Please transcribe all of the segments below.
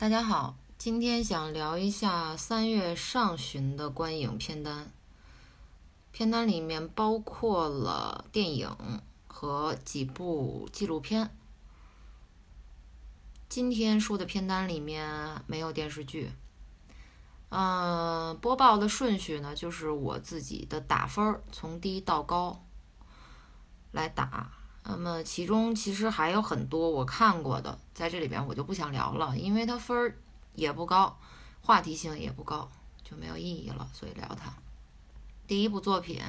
大家好，今天想聊一下三月上旬的观影片单。片单里面包括了电影和几部纪录片。今天说的片单里面没有电视剧。嗯，播报的顺序呢，就是我自己的打分儿，从低到高来打。那么其中其实还有很多我看过的，在这里边我就不想聊了，因为它分儿也不高，话题性也不高，就没有意义了，所以聊它。第一部作品，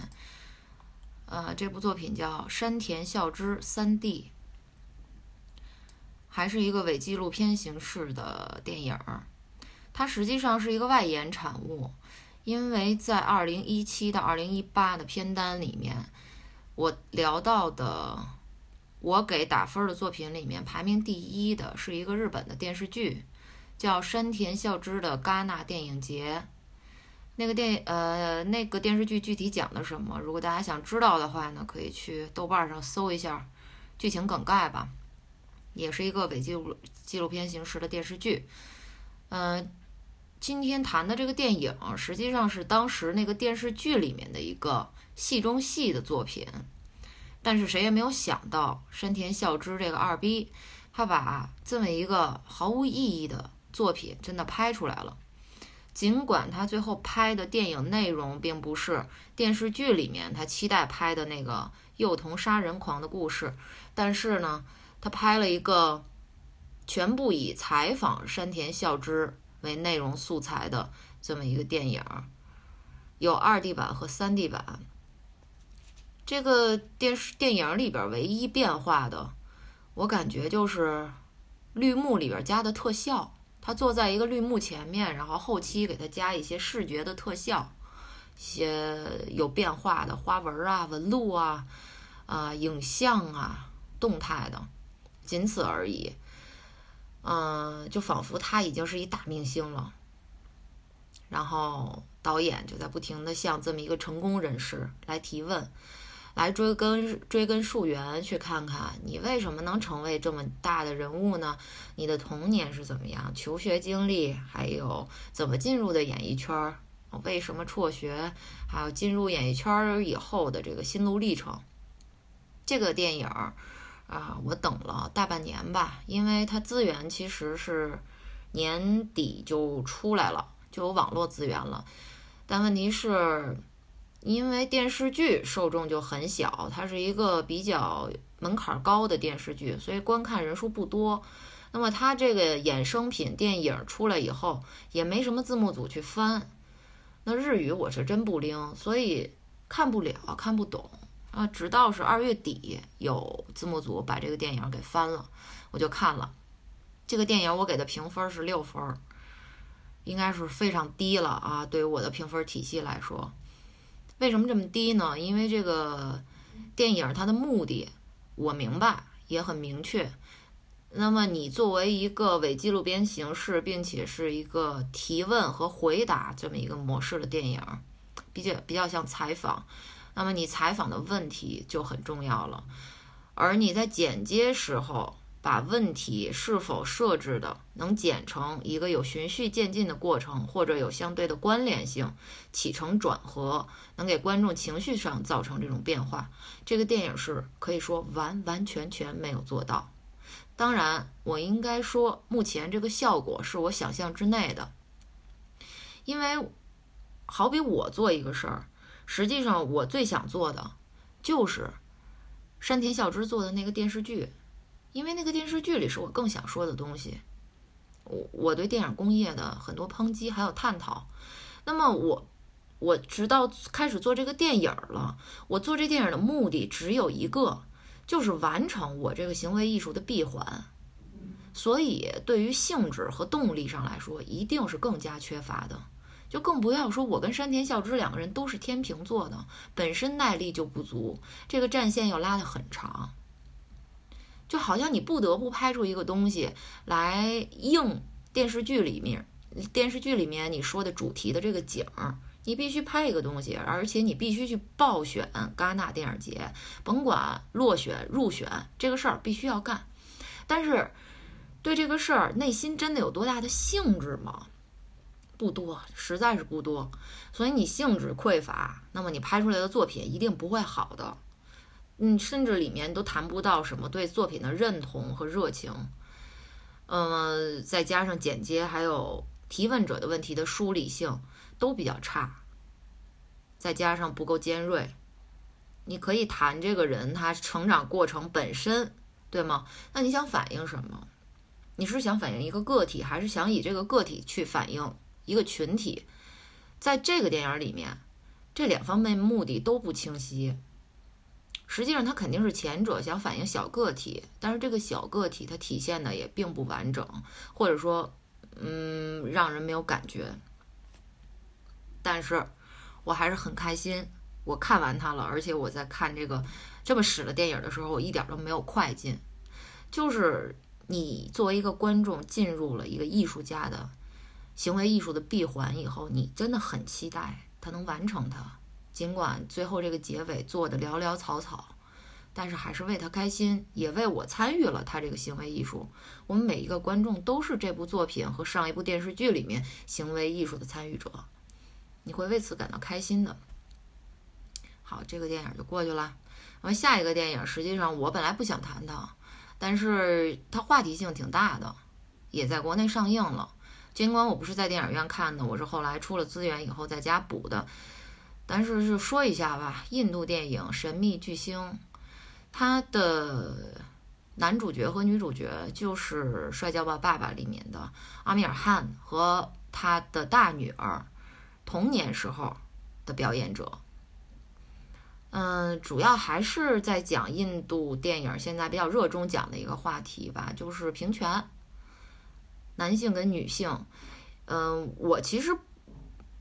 呃，这部作品叫山田孝之三 D，还是一个伪纪录片形式的电影儿。它实际上是一个外延产物，因为在二零一七到二零一八的片单里面，我聊到的，我给打分的作品里面排名第一的是一个日本的电视剧，叫山田孝之的戛纳电影节。那个电呃那个电视剧具体讲的什么？如果大家想知道的话呢，可以去豆瓣上搜一下剧情梗概吧。也是一个伪纪录纪录片形式的电视剧，嗯。今天谈的这个电影，实际上是当时那个电视剧里面的一个戏中戏的作品，但是谁也没有想到，山田孝之这个二逼，他把这么一个毫无意义的作品真的拍出来了。尽管他最后拍的电影内容并不是电视剧里面他期待拍的那个幼童杀人狂的故事，但是呢，他拍了一个全部以采访山田孝之。为内容素材的这么一个电影，有二 D 版和三 D 版。这个电视电影里边唯一变化的，我感觉就是绿幕里边加的特效。他坐在一个绿幕前面，然后后期给他加一些视觉的特效，一些有变化的花纹啊、纹路啊、啊影像啊、动态的，仅此而已。嗯，就仿佛他已经是一大明星了。然后导演就在不停的向这么一个成功人士来提问，来追根追根溯源，去看看你为什么能成为这么大的人物呢？你的童年是怎么样？求学经历，还有怎么进入的演艺圈？为什么辍学？还有进入演艺圈以后的这个心路历程？这个电影儿。啊，我等了大半年吧，因为它资源其实是年底就出来了，就有网络资源了。但问题是，因为电视剧受众就很小，它是一个比较门槛高的电视剧，所以观看人数不多。那么它这个衍生品电影出来以后，也没什么字幕组去翻。那日语我是真不灵，所以看不了，看不懂。啊，直到是二月底有字幕组把这个电影给翻了，我就看了。这个电影我给的评分是六分，应该是非常低了啊。对于我的评分体系来说，为什么这么低呢？因为这个电影它的目的我明白，也很明确。那么你作为一个伪纪录片形式，并且是一个提问和回答这么一个模式的电影，比较比较像采访。那么你采访的问题就很重要了，而你在剪接时候把问题是否设置的能剪成一个有循序渐进的过程，或者有相对的关联性，起承转合，能给观众情绪上造成这种变化，这个电影是可以说完完全全没有做到。当然，我应该说目前这个效果是我想象之内的，因为好比我做一个事儿。实际上，我最想做的就是山田孝之做的那个电视剧，因为那个电视剧里是我更想说的东西。我我对电影工业的很多抨击还有探讨。那么我我直到开始做这个电影了，我做这电影的目的只有一个，就是完成我这个行为艺术的闭环。所以，对于性质和动力上来说，一定是更加缺乏的。就更不要说，我跟山田孝之两个人都是天平座的，本身耐力就不足，这个战线又拉得很长，就好像你不得不拍出一个东西来应电视剧里面，电视剧里面你说的主题的这个景儿，你必须拍一个东西，而且你必须去报选戛纳电影节，甭管落选入选这个事儿必须要干，但是对这个事儿内心真的有多大的兴致吗？不多，实在是不多。所以你兴致匮乏，那么你拍出来的作品一定不会好的。嗯，甚至里面都谈不到什么对作品的认同和热情。嗯，再加上剪接，还有提问者的问题的梳理性都比较差。再加上不够尖锐，你可以谈这个人他成长过程本身，对吗？那你想反映什么？你是想反映一个个体，还是想以这个个体去反映一个群体？在这个电影里面，这两方面目的都不清晰。实际上，它肯定是前者想反映小个体，但是这个小个体它体现的也并不完整，或者说，嗯，让人没有感觉。但是我还是很开心，我看完它了，而且我在看这个这么屎的电影的时候，我一点都没有快进。就是你作为一个观众进入了一个艺术家的行为艺术的闭环以后，你真的很期待他能完成它。尽管最后这个结尾做的潦潦草草，但是还是为他开心，也为我参与了他这个行为艺术。我们每一个观众都是这部作品和上一部电视剧里面行为艺术的参与者，你会为此感到开心的。好，这个电影就过去了。完下一个电影，实际上我本来不想谈它，但是它话题性挺大的，也在国内上映了。尽管我不是在电影院看的，我是后来出了资源以后在家补的。但是就说一下吧，印度电影《神秘巨星》，它的男主角和女主角就是《摔跤吧，爸爸》里面的阿米尔汗和他的大女儿童年时候的表演者。嗯，主要还是在讲印度电影现在比较热衷讲的一个话题吧，就是平权，男性跟女性。嗯，我其实。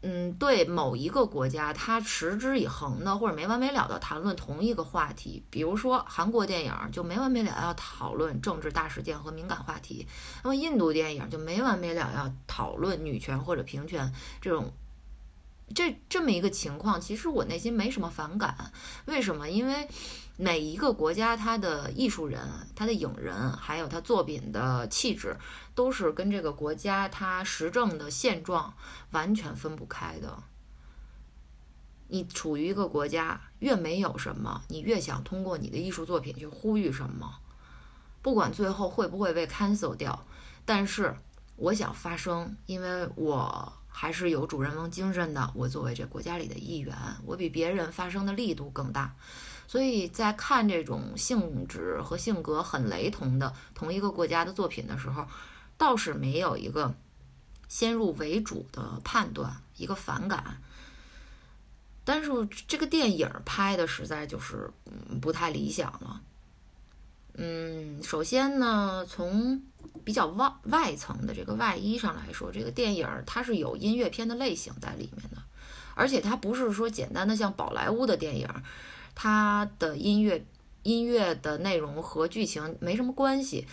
嗯，对某一个国家，他持之以恒的或者没完没了的谈论同一个话题，比如说韩国电影就没完没了要讨论政治大事件和敏感话题，那么印度电影就没完没了要讨论女权或者平权这种。这这么一个情况，其实我内心没什么反感。为什么？因为每一个国家，它的艺术人、他的影人，还有他作品的气质，都是跟这个国家它实政的现状完全分不开的。你处于一个国家，越没有什么，你越想通过你的艺术作品去呼吁什么，不管最后会不会被 cancel 掉，但是我想发声，因为我。还是有主人翁精神的。我作为这国家里的一员，我比别人发声的力度更大。所以在看这种性质和性格很雷同的同一个国家的作品的时候，倒是没有一个先入为主的判断，一个反感。但是这个电影拍的实在就是不太理想了。嗯，首先呢，从比较外外层的这个外衣上来说，这个电影它是有音乐片的类型在里面的，而且它不是说简单的像宝莱坞的电影，它的音乐音乐的内容和剧情没什么关系。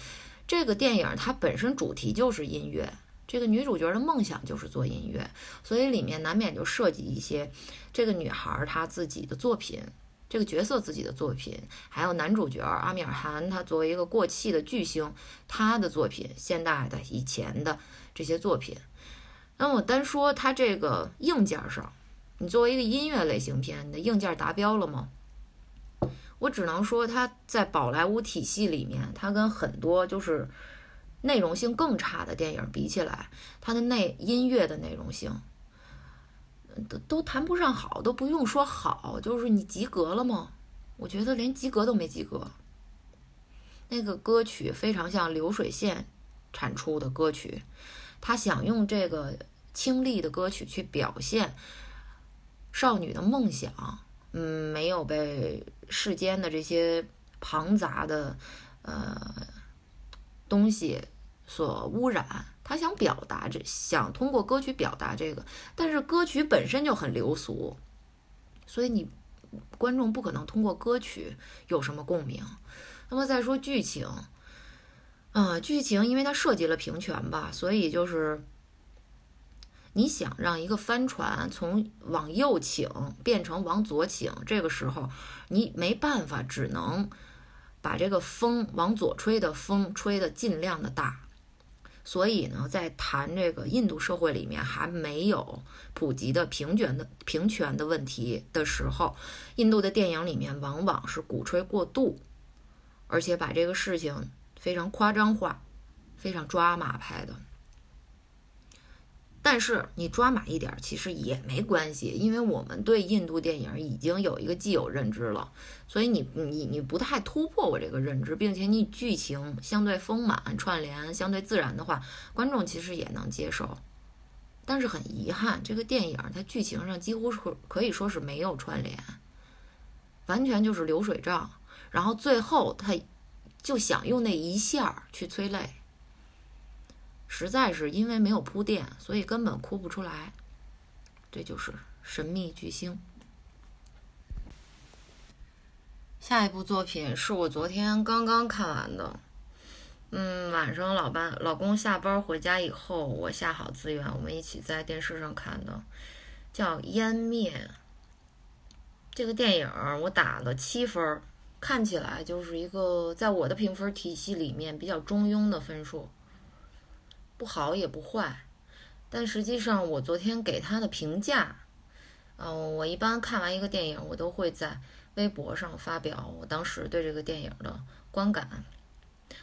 这个电影它本身主题就是音乐，这个女主角的梦想就是做音乐，所以里面难免就涉及一些这个女孩她自己的作品。这个角色自己的作品，还有男主角阿米尔汗，他作为一个过气的巨星，他的作品，现代的、以前的这些作品。那我单说他这个硬件上，你作为一个音乐类型片，你的硬件达标了吗？我只能说他在宝莱坞体系里面，他跟很多就是内容性更差的电影比起来，他的内音乐的内容性。都都谈不上好，都不用说好，就是你及格了吗？我觉得连及格都没及格。那个歌曲非常像流水线产出的歌曲，他想用这个清丽的歌曲去表现少女的梦想，嗯，没有被世间的这些庞杂的呃东西所污染。他想表达这，想通过歌曲表达这个，但是歌曲本身就很流俗，所以你观众不可能通过歌曲有什么共鸣。那么再说剧情，啊，剧情因为它涉及了平权吧，所以就是你想让一个帆船从往右倾变成往左倾，这个时候你没办法，只能把这个风往左吹的风吹得尽量的大。所以呢，在谈这个印度社会里面还没有普及的平权的平权的问题的时候，印度的电影里面往往是鼓吹过度，而且把这个事情非常夸张化，非常抓马拍的。但是你抓马一点，其实也没关系，因为我们对印度电影已经有一个既有认知了，所以你你你不太突破我这个认知，并且你剧情相对丰满、串联相对自然的话，观众其实也能接受。但是很遗憾，这个电影它剧情上几乎是可以说是没有串联，完全就是流水账，然后最后他就想用那一下去催泪。实在是因为没有铺垫，所以根本哭不出来。这就是神秘巨星。下一部作品是我昨天刚刚看完的。嗯，晚上老班老公下班回家以后，我下好资源，我们一起在电视上看的，叫《湮灭》。这个电影我打了七分，看起来就是一个在我的评分体系里面比较中庸的分数。不好也不坏，但实际上我昨天给他的评价，嗯，我一般看完一个电影，我都会在微博上发表我当时对这个电影的观感。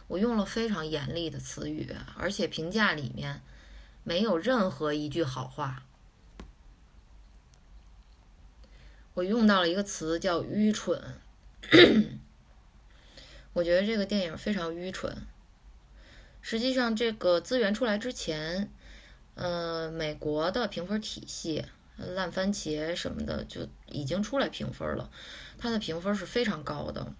我用了非常严厉的词语，而且评价里面没有任何一句好话。我用到了一个词叫愚蠢，我觉得这个电影非常愚蠢。实际上，这个资源出来之前，呃，美国的评分体系，烂番茄什么的就已经出来评分了，它的评分是非常高的。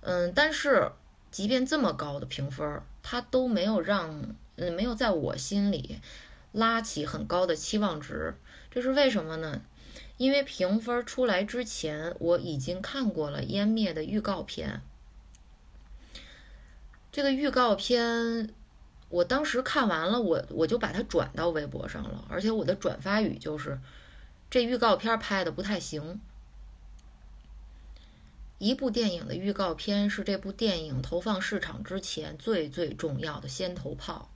嗯，但是即便这么高的评分，它都没有让，嗯，没有在我心里拉起很高的期望值。这是为什么呢？因为评分出来之前，我已经看过了《湮灭》的预告片。这个预告片，我当时看完了，我我就把它转到微博上了，而且我的转发语就是：“这预告片拍的不太行。”一部电影的预告片是这部电影投放市场之前最最重要的先头炮。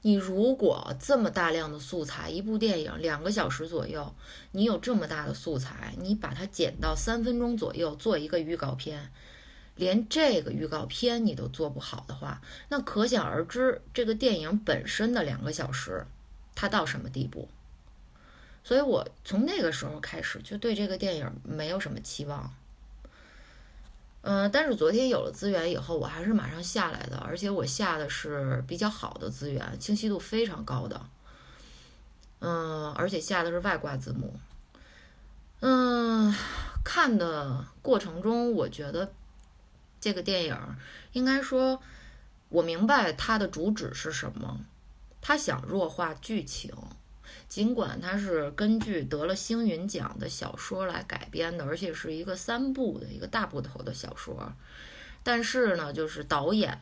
你如果这么大量的素材，一部电影两个小时左右，你有这么大的素材，你把它剪到三分钟左右做一个预告片。连这个预告片你都做不好的话，那可想而知，这个电影本身的两个小时，它到什么地步？所以我从那个时候开始就对这个电影没有什么期望。嗯，但是昨天有了资源以后，我还是马上下来的，而且我下的是比较好的资源，清晰度非常高的。嗯，而且下的是外挂字幕。嗯，看的过程中，我觉得。这个电影应该说，我明白它的主旨是什么。他想弱化剧情，尽管它是根据得了星云奖的小说来改编的，而且是一个三部的一个大部头的小说。但是呢，就是导演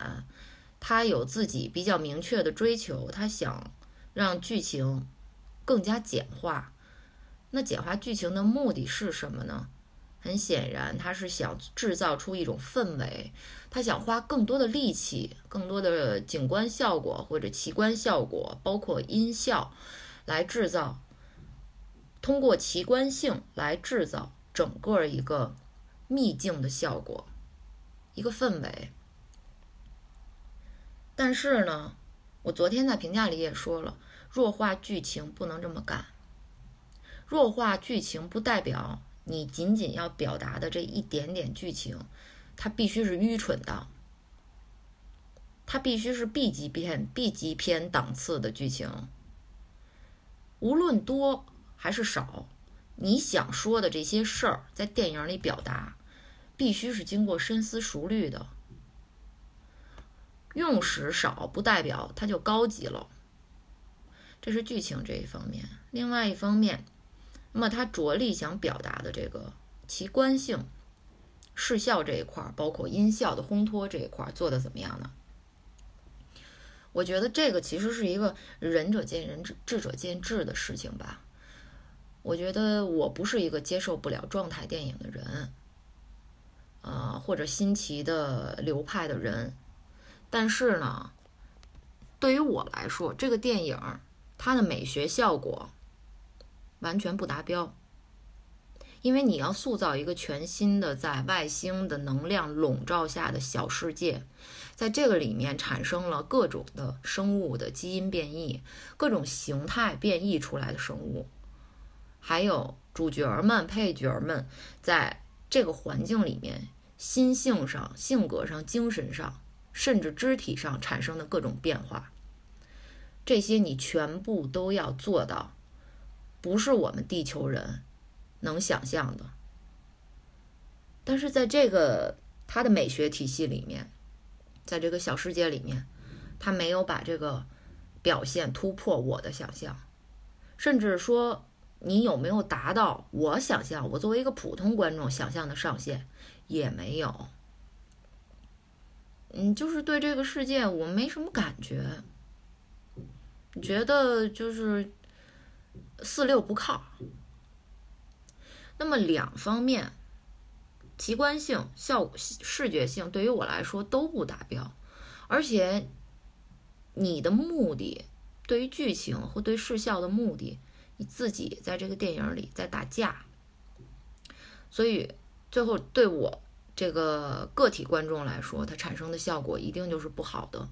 他有自己比较明确的追求，他想让剧情更加简化。那简化剧情的目的是什么呢？很显然，他是想制造出一种氛围，他想花更多的力气、更多的景观效果或者奇观效果，包括音效，来制造，通过奇观性来制造整个一个秘境的效果，一个氛围。但是呢，我昨天在评价里也说了，弱化剧情不能这么干，弱化剧情不代表。你仅仅要表达的这一点点剧情，它必须是愚蠢的，它必须是 B 级片、B 级片档次的剧情。无论多还是少，你想说的这些事儿，在电影里表达，必须是经过深思熟虑的。用时少不代表它就高级了，这是剧情这一方面。另外一方面。那么他着力想表达的这个奇观性、视效这一块儿，包括音效的烘托这一块儿做的怎么样呢？我觉得这个其实是一个仁者见仁、智智者见智的事情吧。我觉得我不是一个接受不了状态电影的人，呃，或者新奇的流派的人，但是呢，对于我来说，这个电影它的美学效果完全不达标。因为你要塑造一个全新的在外星的能量笼罩下的小世界，在这个里面产生了各种的生物的基因变异，各种形态变异出来的生物，还有主角们、配角们在这个环境里面心性上、性格上、精神上，甚至肢体上产生的各种变化，这些你全部都要做到，不是我们地球人。能想象的，但是在这个他的美学体系里面，在这个小世界里面，他没有把这个表现突破我的想象，甚至说你有没有达到我想象，我作为一个普通观众想象的上限也没有。嗯，就是对这个世界我没什么感觉，觉得就是四六不靠。那么两方面，奇观性、效果、视觉性对于我来说都不达标，而且你的目的对于剧情或对视效的目的，你自己在这个电影里在打架，所以最后对我这个个体观众来说，它产生的效果一定就是不好的。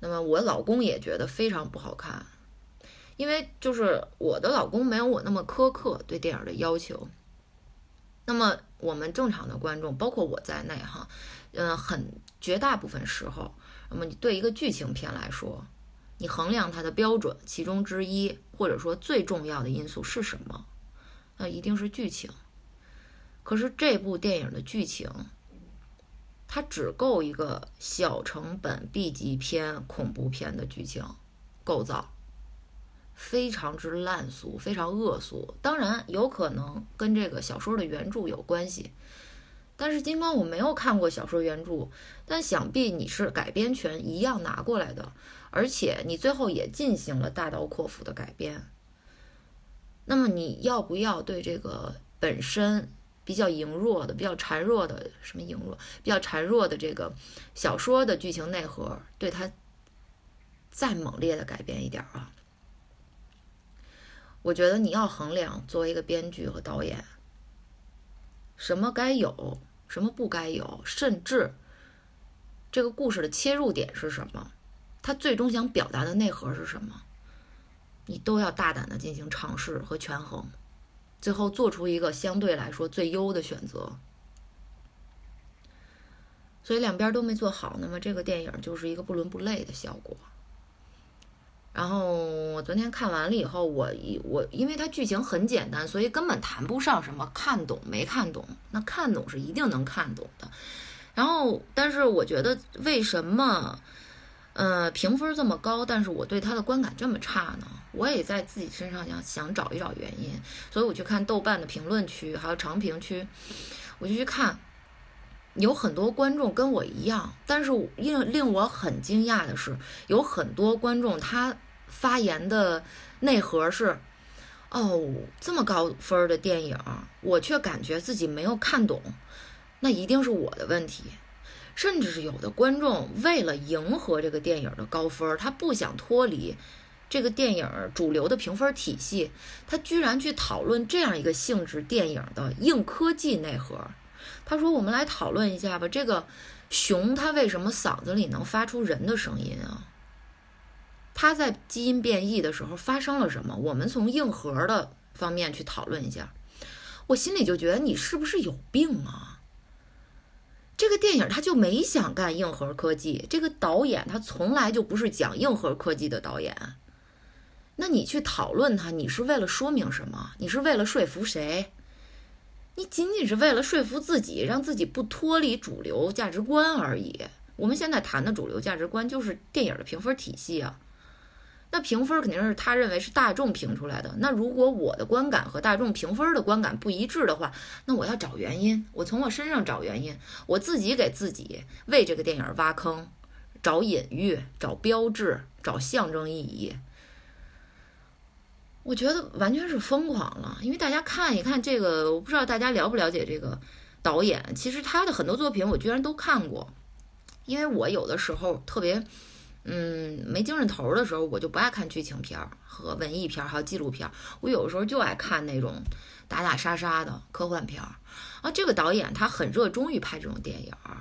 那么我老公也觉得非常不好看。因为就是我的老公没有我那么苛刻对电影的要求，那么我们正常的观众，包括我在内哈，嗯，很绝大部分时候，那么你对一个剧情片来说，你衡量它的标准其中之一，或者说最重要的因素是什么？那一定是剧情。可是这部电影的剧情，它只够一个小成本 B 级片恐怖片的剧情构造。非常之烂俗，非常恶俗。当然，有可能跟这个小说的原著有关系。但是，尽管我没有看过小说原著，但想必你是改编权一样拿过来的，而且你最后也进行了大刀阔斧的改编。那么，你要不要对这个本身比较羸弱的、比较孱弱的什么羸弱、比较孱弱的这个小说的剧情内核，对它再猛烈的改编一点啊？我觉得你要衡量作为一个编剧和导演，什么该有，什么不该有，甚至这个故事的切入点是什么，他最终想表达的内核是什么，你都要大胆的进行尝试和权衡，最后做出一个相对来说最优的选择。所以两边都没做好，那么这个电影就是一个不伦不类的效果。然后我昨天看完了以后，我一我因为它剧情很简单，所以根本谈不上什么看懂没看懂。那看懂是一定能看懂的。然后，但是我觉得为什么，呃，评分这么高，但是我对它的观感这么差呢？我也在自己身上想想找一找原因，所以我去看豆瓣的评论区，还有长评区，我就去看，有很多观众跟我一样，但是令令我很惊讶的是，有很多观众他。发言的内核是：哦，这么高分的电影，我却感觉自己没有看懂，那一定是我的问题。甚至是有的观众为了迎合这个电影的高分，他不想脱离这个电影主流的评分体系，他居然去讨论这样一个性质电影的硬科技内核。他说：“我们来讨论一下吧，这个熊它为什么嗓子里能发出人的声音啊？”它在基因变异的时候发生了什么？我们从硬核的方面去讨论一下。我心里就觉得你是不是有病啊？这个电影他就没想干硬核科技，这个导演他从来就不是讲硬核科技的导演。那你去讨论它，你是为了说明什么？你是为了说服谁？你仅仅是为了说服自己，让自己不脱离主流价值观而已。我们现在谈的主流价值观就是电影的评分体系啊。那评分肯定是他认为是大众评出来的。那如果我的观感和大众评分的观感不一致的话，那我要找原因，我从我身上找原因，我自己给自己为这个电影挖坑，找隐喻，找标志，找象征意义。我觉得完全是疯狂了，因为大家看一看这个，我不知道大家了不了解这个导演。其实他的很多作品我居然都看过，因为我有的时候特别。嗯，没精神头儿的时候，我就不爱看剧情片儿和文艺片儿，还有纪录片儿。我有的时候就爱看那种打打杀杀的科幻片儿。啊，这个导演他很热衷于拍这种电影儿。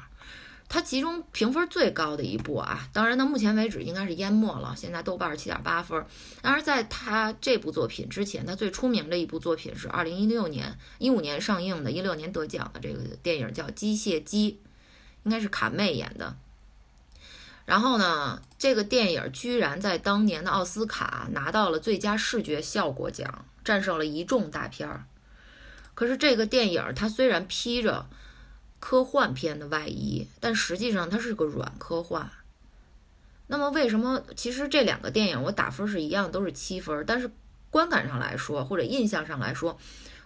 他其中评分最高的一部啊，当然到目前为止应该是《淹没》了，现在豆瓣七点八分。当然，在他这部作品之前，他最出名的一部作品是二零一六年、一五年上映的，一六年得奖的这个电影叫《机械姬》，应该是卡妹演的。然后呢，这个电影居然在当年的奥斯卡拿到了最佳视觉效果奖，战胜了一众大片儿。可是这个电影它虽然披着科幻片的外衣，但实际上它是个软科幻。那么为什么？其实这两个电影我打分是一样，都是七分。但是观感上来说，或者印象上来说，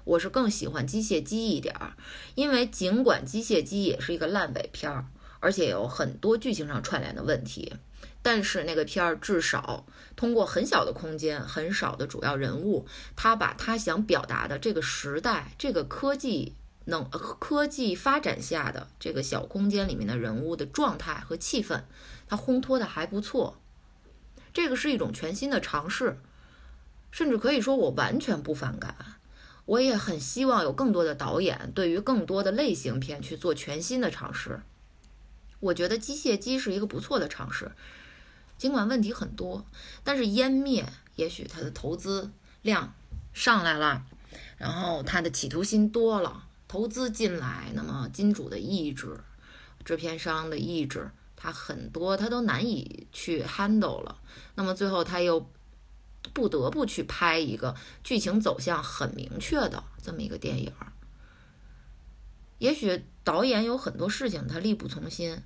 我是更喜欢《机械姬》一点儿，因为尽管《机械姬》也是一个烂尾片儿。而且有很多剧情上串联的问题，但是那个片儿至少通过很小的空间、很少的主要人物，他把他想表达的这个时代、这个科技能科技发展下的这个小空间里面的人物的状态和气氛，他烘托的还不错。这个是一种全新的尝试，甚至可以说我完全不反感。我也很希望有更多的导演对于更多的类型片去做全新的尝试。我觉得机械姬是一个不错的尝试，尽管问题很多，但是湮灭也许它的投资量上来了，然后它的企图心多了，投资进来，那么金主的意志、制片商的意志，它很多它都难以去 handle 了，那么最后他又不得不去拍一个剧情走向很明确的这么一个电影。也许导演有很多事情他力不从心。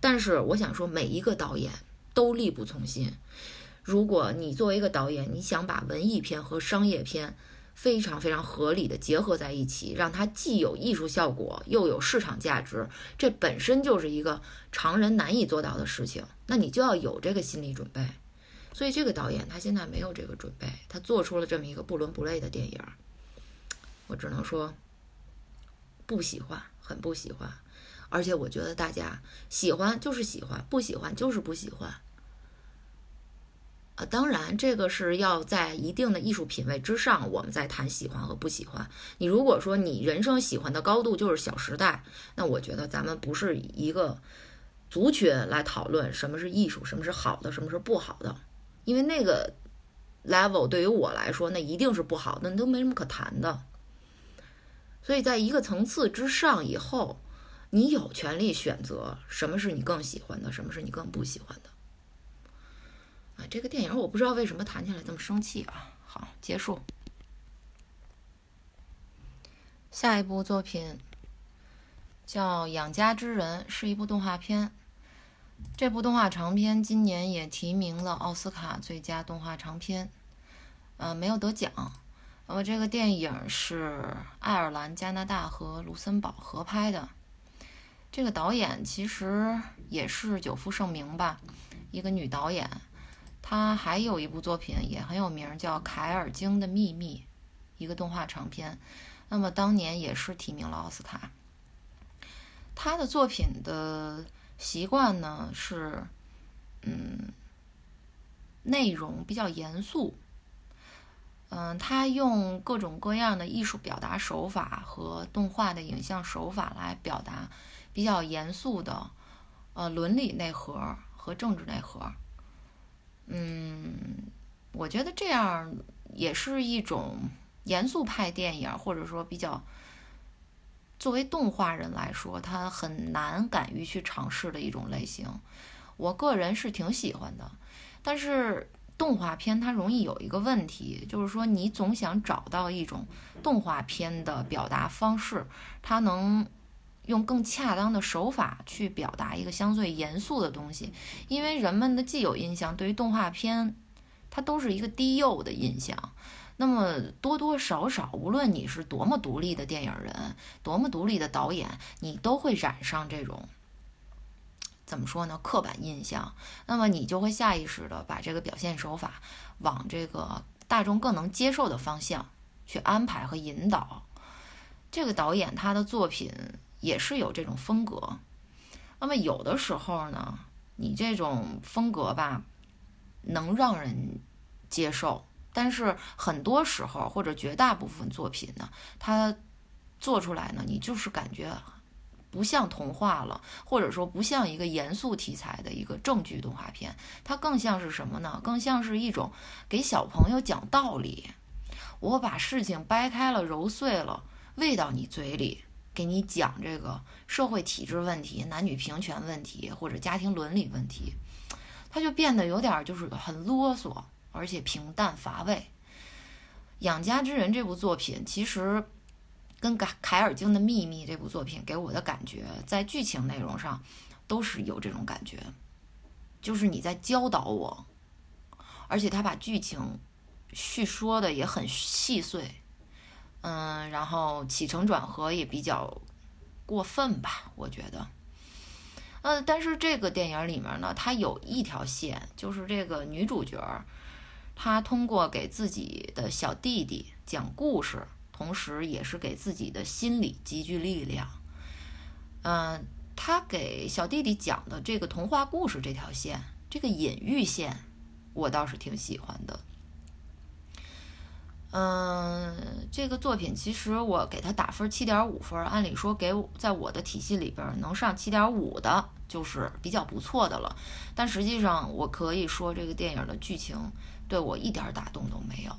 但是我想说，每一个导演都力不从心。如果你作为一个导演，你想把文艺片和商业片非常非常合理的结合在一起，让它既有艺术效果又有市场价值，这本身就是一个常人难以做到的事情。那你就要有这个心理准备。所以这个导演他现在没有这个准备，他做出了这么一个不伦不类的电影。我只能说，不喜欢，很不喜欢。而且我觉得大家喜欢就是喜欢，不喜欢就是不喜欢。啊，当然这个是要在一定的艺术品味之上，我们再谈喜欢和不喜欢。你如果说你人生喜欢的高度就是《小时代》，那我觉得咱们不是一个族群来讨论什么是艺术，什么是好的，什么是不好的。因为那个 level 对于我来说，那一定是不好的，那都没什么可谈的。所以在一个层次之上以后。你有权利选择什么是你更喜欢的，什么是你更不喜欢的。啊，这个电影我不知道为什么谈起来这么生气啊。好，结束。下一部作品叫《养家之人》，是一部动画片。这部动画长片今年也提名了奥斯卡最佳动画长片，呃，没有得奖。那么这个电影是爱尔兰、加拿大和卢森堡合拍的。这个导演其实也是久负盛名吧，一个女导演，她还有一部作品也很有名，叫《凯尔经的秘密》，一个动画长片，那么当年也是提名了奥斯卡。她的作品的习惯呢是，嗯，内容比较严肃，嗯，她用各种各样的艺术表达手法和动画的影像手法来表达。比较严肃的，呃，伦理内核和政治内核，嗯，我觉得这样也是一种严肃派电影，或者说比较作为动画人来说，他很难敢于去尝试的一种类型。我个人是挺喜欢的，但是动画片它容易有一个问题，就是说你总想找到一种动画片的表达方式，它能。用更恰当的手法去表达一个相对严肃的东西，因为人们的既有印象对于动画片，它都是一个低幼的印象。那么多多少少，无论你是多么独立的电影人，多么独立的导演，你都会染上这种怎么说呢？刻板印象。那么你就会下意识的把这个表现手法往这个大众更能接受的方向去安排和引导。这个导演他的作品。也是有这种风格，那么有的时候呢，你这种风格吧，能让人接受，但是很多时候或者绝大部分作品呢，它做出来呢，你就是感觉不像童话了，或者说不像一个严肃题材的一个正剧动画片，它更像是什么呢？更像是一种给小朋友讲道理，我把事情掰开了揉碎了喂到你嘴里。给你讲这个社会体制问题、男女平权问题或者家庭伦理问题，他就变得有点就是很啰嗦，而且平淡乏味。《养家之人》这部作品其实跟《凯凯尔经的秘密》这部作品给我的感觉，在剧情内容上都是有这种感觉，就是你在教导我，而且他把剧情叙说的也很细碎。嗯，然后起承转合也比较过分吧，我觉得。呃，但是这个电影里面呢，它有一条线，就是这个女主角，她通过给自己的小弟弟讲故事，同时也是给自己的心理积聚力量。嗯，她给小弟弟讲的这个童话故事这条线，这个隐喻线，我倒是挺喜欢的。嗯，这个作品其实我给他打分七点五分，按理说给在我的体系里边能上七点五的，就是比较不错的了。但实际上，我可以说这个电影的剧情对我一点打动都没有，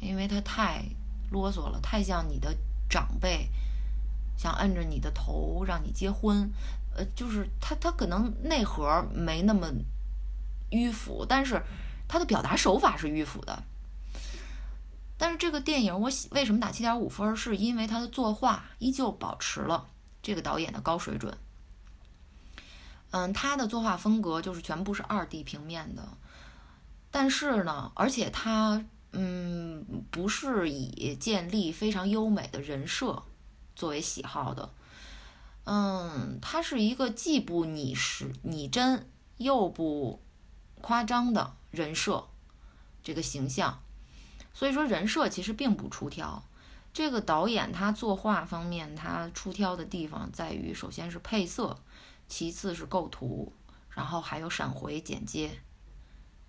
因为它太啰嗦了，太像你的长辈想摁着你的头让你结婚，呃，就是他他可能内核没那么迂腐，但是他的表达手法是迂腐的。但是这个电影我喜为什么打七点五分？是因为它的作画依旧保持了这个导演的高水准。嗯，他的作画风格就是全部是二 D 平面的，但是呢，而且他嗯不是以建立非常优美的人设作为喜好的，嗯，他是一个既不拟实拟真又不夸张的人设，这个形象。所以说人设其实并不出挑，这个导演他作画方面他出挑的地方在于，首先是配色，其次是构图，然后还有闪回剪接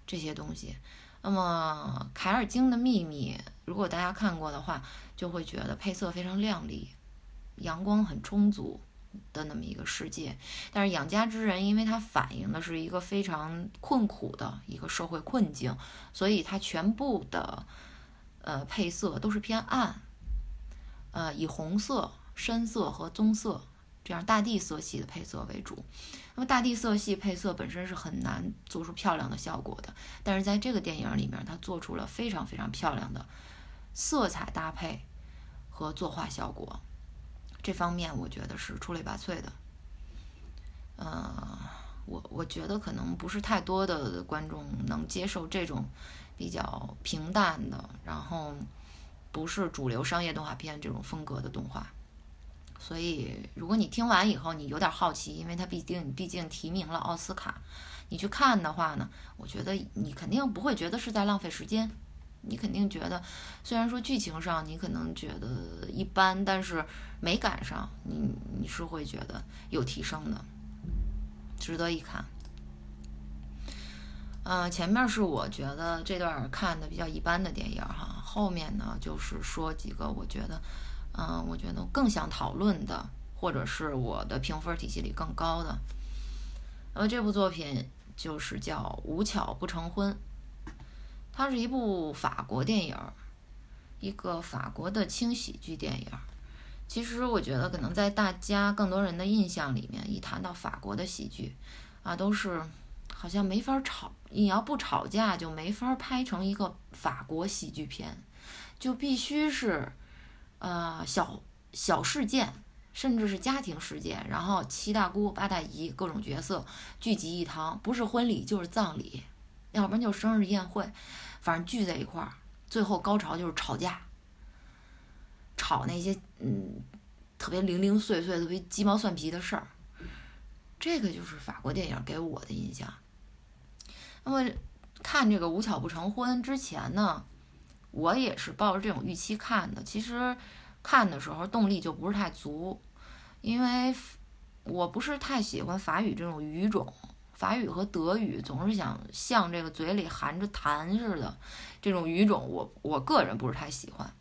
这些东西。那么《凯尔经的秘密》，如果大家看过的话，就会觉得配色非常亮丽，阳光很充足的那么一个世界。但是《养家之人》因为它反映的是一个非常困苦的一个社会困境，所以它全部的。呃，配色都是偏暗，呃，以红色、深色和棕色这样大地色系的配色为主。那么大地色系配色本身是很难做出漂亮的效果的，但是在这个电影里面，它做出了非常非常漂亮的色彩搭配和作画效果。这方面我觉得是出类拔萃的。呃，我我觉得可能不是太多的观众能接受这种。比较平淡的，然后不是主流商业动画片这种风格的动画，所以如果你听完以后你有点好奇，因为它毕竟毕竟提名了奥斯卡，你去看的话呢，我觉得你肯定不会觉得是在浪费时间，你肯定觉得虽然说剧情上你可能觉得一般，但是美感上你你是会觉得有提升的，值得一看。嗯，前面是我觉得这段看的比较一般的电影哈，后面呢就是说几个我觉得，嗯，我觉得更想讨论的，或者是我的评分体系里更高的。呃，这部作品就是叫《无巧不成婚》，它是一部法国电影，一个法国的轻喜剧电影。其实我觉得可能在大家更多人的印象里面，一谈到法国的喜剧，啊，都是。好像没法吵，你要不吵架就没法拍成一个法国喜剧片，就必须是，呃，小小事件，甚至是家庭事件，然后七大姑八大姨各种角色聚集一堂，不是婚礼就是葬礼，要不然就生日宴会，反正聚在一块儿，最后高潮就是吵架，吵那些嗯特别零零碎碎、特别鸡毛蒜皮的事儿，这个就是法国电影给我的印象。那么看这个无巧不成婚之前呢，我也是抱着这种预期看的。其实看的时候动力就不是太足，因为我不是太喜欢法语这种语种，法语和德语总是想像这个嘴里含着痰似的这种语种，我我个人不是太喜欢。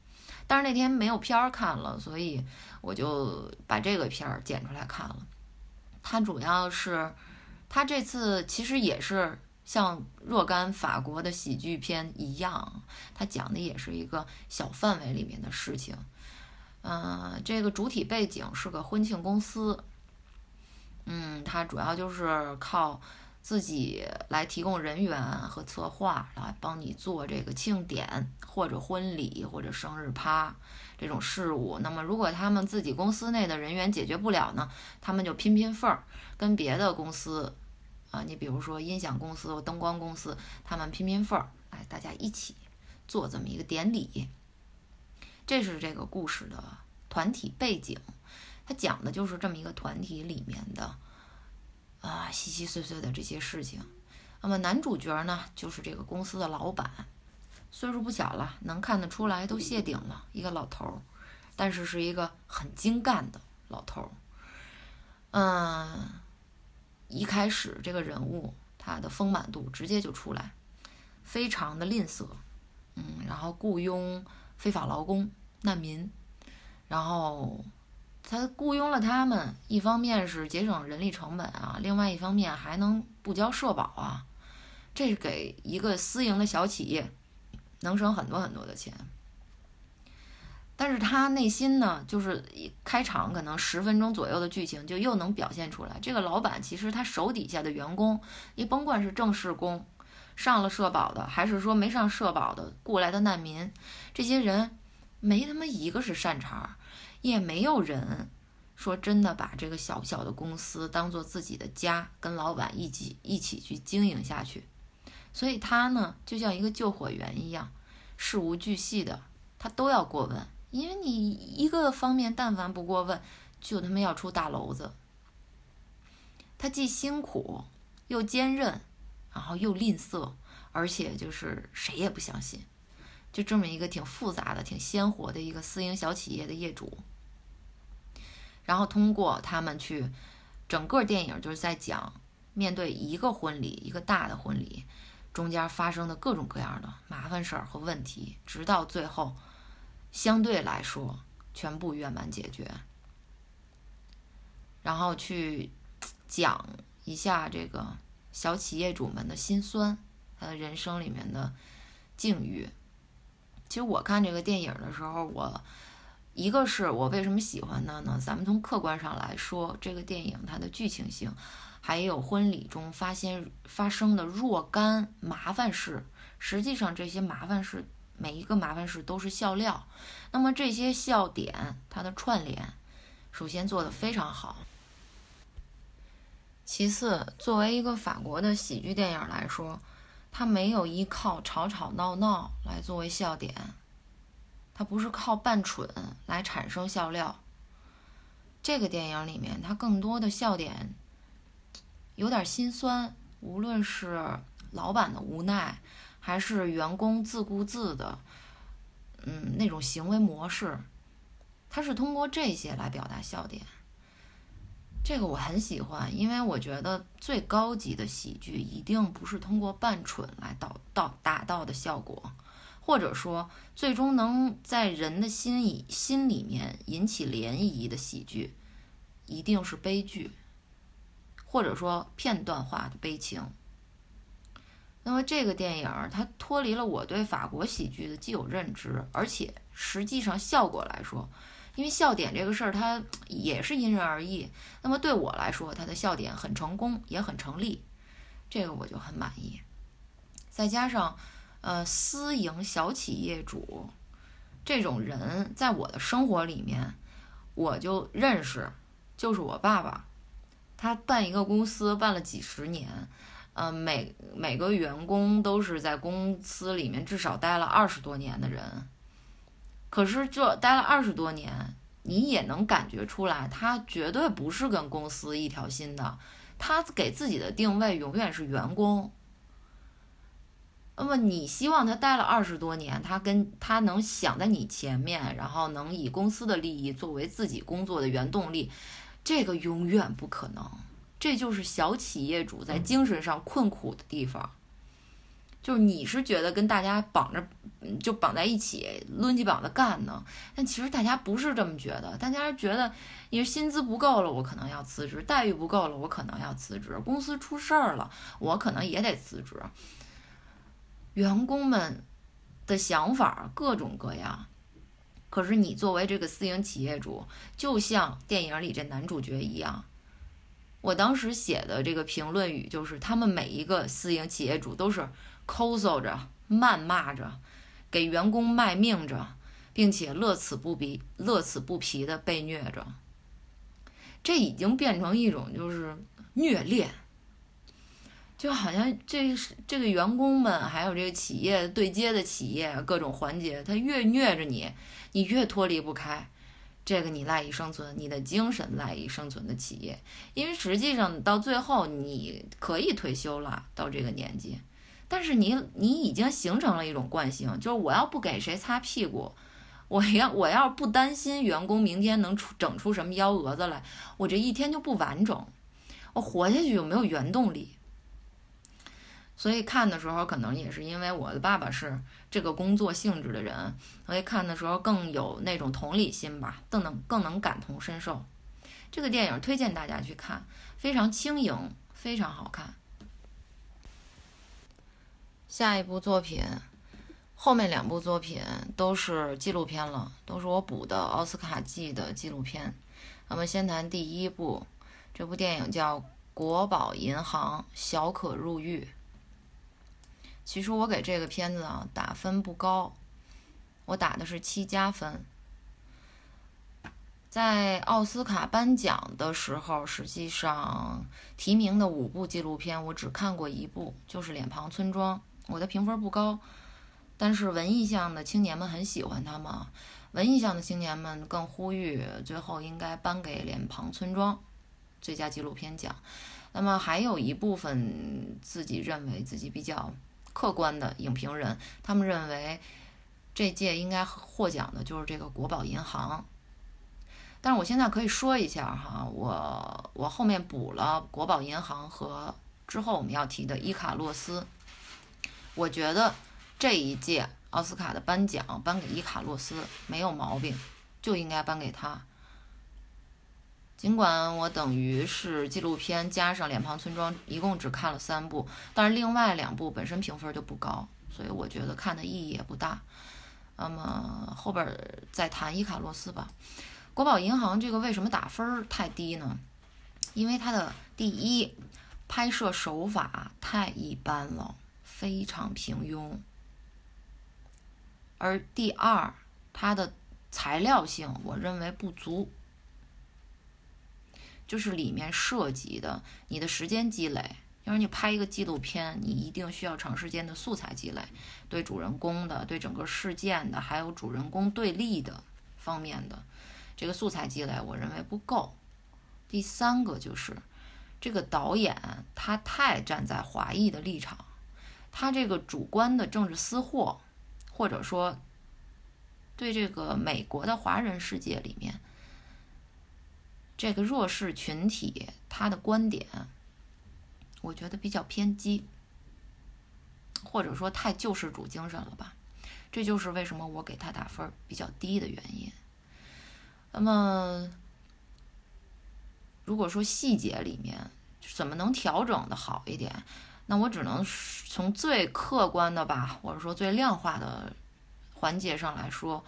但是那天没有片儿看了，所以我就把这个片儿剪出来看了。它主要是，它这次其实也是像若干法国的喜剧片一样，它讲的也是一个小范围里面的事情。嗯，这个主体背景是个婚庆公司。嗯，它主要就是靠自己来提供人员和策划，来帮你做这个庆典或者婚礼或者生日趴这种事务。那么，如果他们自己公司内的人员解决不了呢，他们就拼拼缝儿，跟别的公司啊，你比如说音响公司灯光公司，他们拼拼缝儿，哎，大家一起做这么一个典礼。这是这个故事的团体背景。它讲的就是这么一个团体里面的啊稀稀碎碎的这些事情。那么男主角呢，就是这个公司的老板，岁数不小了，能看得出来都谢顶了，一个老头儿，但是是一个很精干的老头儿。嗯，一开始这个人物他的丰满度直接就出来，非常的吝啬，嗯，然后雇佣非法劳工、难民，然后。他雇佣了他们，一方面是节省人力成本啊，另外一方面还能不交社保啊，这是给一个私营的小企业能省很多很多的钱。但是他内心呢，就是一开场可能十分钟左右的剧情就又能表现出来，这个老板其实他手底下的员工，你甭管是正式工，上了社保的，还是说没上社保的雇来的难民，这些人没他妈一个是善茬。也没有人说真的把这个小小的公司当做自己的家，跟老板一起一起去经营下去。所以他呢，就像一个救火员一样，事无巨细的他都要过问。因为你一个方面但凡不过问，就他妈要出大娄子。他既辛苦又坚韧，然后又吝啬，而且就是谁也不相信。就这么一个挺复杂的、挺鲜活的一个私营小企业的业主，然后通过他们去，整个电影就是在讲面对一个婚礼、一个大的婚礼中间发生的各种各样的麻烦事儿和问题，直到最后相对来说全部圆满解决，然后去讲一下这个小企业主们的辛酸，他的人生里面的境遇。其实我看这个电影的时候，我一个是我为什么喜欢它呢？咱们从客观上来说，这个电影它的剧情性，还有婚礼中发现发生的若干麻烦事，实际上这些麻烦事每一个麻烦事都是笑料。那么这些笑点它的串联，首先做得非常好。其次，作为一个法国的喜剧电影来说。它没有依靠吵吵闹闹来作为笑点，它不是靠扮蠢来产生笑料。这个电影里面，它更多的笑点有点心酸，无论是老板的无奈，还是员工自顾自的，嗯，那种行为模式，他是通过这些来表达笑点。这个我很喜欢，因为我觉得最高级的喜剧一定不是通过扮蠢来导到达到的效果，或者说最终能在人的心里心里面引起涟漪的喜剧，一定是悲剧，或者说片段化的悲情。那么这个电影它脱离了我对法国喜剧的既有认知，而且实际上效果来说。因为笑点这个事儿，它也是因人而异。那么对我来说，它的笑点很成功，也很成立，这个我就很满意。再加上，呃，私营小企业主这种人，在我的生活里面，我就认识，就是我爸爸，他办一个公司办了几十年，嗯，每每个员工都是在公司里面至少待了二十多年的人。可是这待了二十多年，你也能感觉出来，他绝对不是跟公司一条心的。他给自己的定位永远是员工。那么你希望他待了二十多年，他跟他能想在你前面，然后能以公司的利益作为自己工作的原动力，这个永远不可能。这就是小企业主在精神上困苦的地方。就是你是觉得跟大家绑着，就绑在一起，抡起膀子干呢？但其实大家不是这么觉得，大家觉得你薪资不够了，我可能要辞职；待遇不够了，我可能要辞职；公司出事儿了，我可能也得辞职。员工们的想法各种各样，可是你作为这个私营企业主，就像电影里这男主角一样。我当时写的这个评论语就是：他们每一个私营企业主都是。抠搜着、谩骂着、给员工卖命着，并且乐此不疲、乐此不疲的被虐着，这已经变成一种就是虐恋，就好像这是这个员工们还有这个企业对接的企业各种环节，他越虐着你，你越脱离不开这个你赖以生存、你的精神赖以生存的企业，因为实际上到最后你可以退休了，到这个年纪。但是你你已经形成了一种惯性，就是我要不给谁擦屁股，我要我要不担心员工明天能出整出什么幺蛾子来，我这一天就不完整，我活下去有没有原动力？所以看的时候，可能也是因为我的爸爸是这个工作性质的人，所以看的时候更有那种同理心吧，更能更能感同身受。这个电影推荐大家去看，非常轻盈，非常好看。下一部作品，后面两部作品都是纪录片了，都是我补的奥斯卡季的纪录片。那么先谈第一部，这部电影叫《国宝银行：小可入狱》。其实我给这个片子啊打分不高，我打的是七加分。在奥斯卡颁奖的时候，实际上提名的五部纪录片，我只看过一部，就是《脸庞村庄》。我的评分不高，但是文艺向的青年们很喜欢他嘛。文艺向的青年们更呼吁最后应该颁给《脸庞村庄》最佳纪录片奖。那么还有一部分自己认为自己比较客观的影评人，他们认为这届应该获奖的就是这个国宝银行。但是我现在可以说一下哈，我我后面补了国宝银行和之后我们要提的伊卡洛斯。我觉得这一届奥斯卡的颁奖颁给伊卡洛斯没有毛病，就应该颁给他。尽管我等于是纪录片加上《脸庞村庄》一共只看了三部，但是另外两部本身评分就不高，所以我觉得看的意义也不大。那么后边再谈伊卡洛斯吧。国宝银行这个为什么打分太低呢？因为它的第一拍摄手法太一般了。非常平庸，而第二，它的材料性我认为不足，就是里面涉及的你的时间积累，因为你拍一个纪录片，你一定需要长时间的素材积累，对主人公的、对整个事件的，还有主人公对立的方面的这个素材积累，我认为不够。第三个就是这个导演他太站在华裔的立场。他这个主观的政治私货，或者说对这个美国的华人世界里面这个弱势群体，他的观点，我觉得比较偏激，或者说太救世主精神了吧？这就是为什么我给他打分比较低的原因。那么，如果说细节里面怎么能调整的好一点？那我只能从最客观的吧，或者说最量化的环节上来说，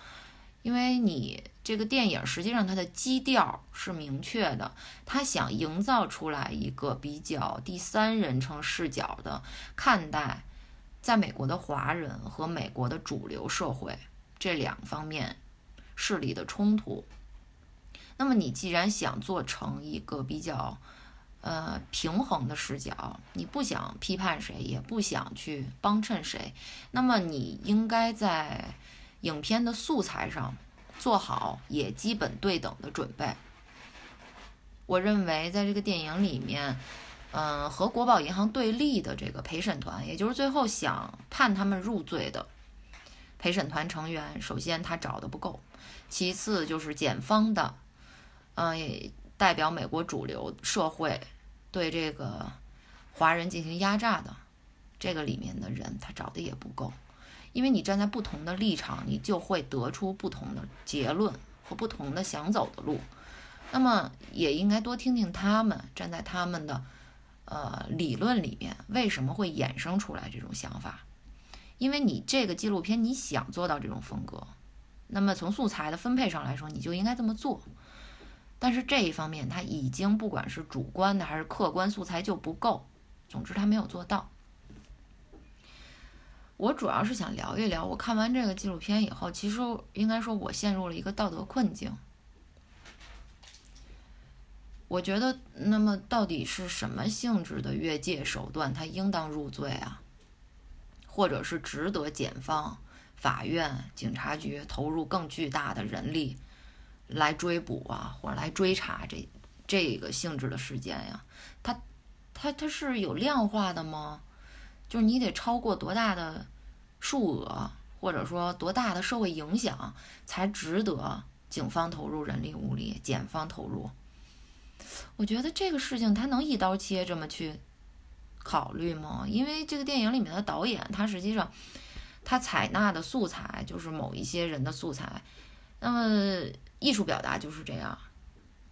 因为你这个电影实际上它的基调是明确的，它想营造出来一个比较第三人称视角的看待，在美国的华人和美国的主流社会这两方面势力的冲突。那么你既然想做成一个比较。呃，平衡的视角，你不想批判谁，也不想去帮衬谁，那么你应该在影片的素材上做好也基本对等的准备。我认为，在这个电影里面，嗯，和国宝银行对立的这个陪审团，也就是最后想判他们入罪的陪审团成员，首先他找的不够，其次就是检方的，嗯。代表美国主流社会对这个华人进行压榨的，这个里面的人他找的也不够，因为你站在不同的立场，你就会得出不同的结论和不同的想走的路。那么也应该多听听他们站在他们的呃理论里面为什么会衍生出来这种想法，因为你这个纪录片你想做到这种风格，那么从素材的分配上来说，你就应该这么做。但是这一方面，他已经不管是主观的还是客观素材就不够，总之他没有做到。我主要是想聊一聊，我看完这个纪录片以后，其实应该说我陷入了一个道德困境。我觉得，那么到底是什么性质的越界手段，他应当入罪啊？或者是值得检方、法院、警察局投入更巨大的人力来追捕啊，或者来追查这这个性质的事件呀？它它它是有量化的吗？就是你得超过多大的数额，或者说多大的社会影响，才值得警方投入人力物力，检方投入？我觉得这个事情他能一刀切这么去考虑吗？因为这个电影里面的导演，他实际上他采纳的素材就是某一些人的素材。那么艺术表达就是这样，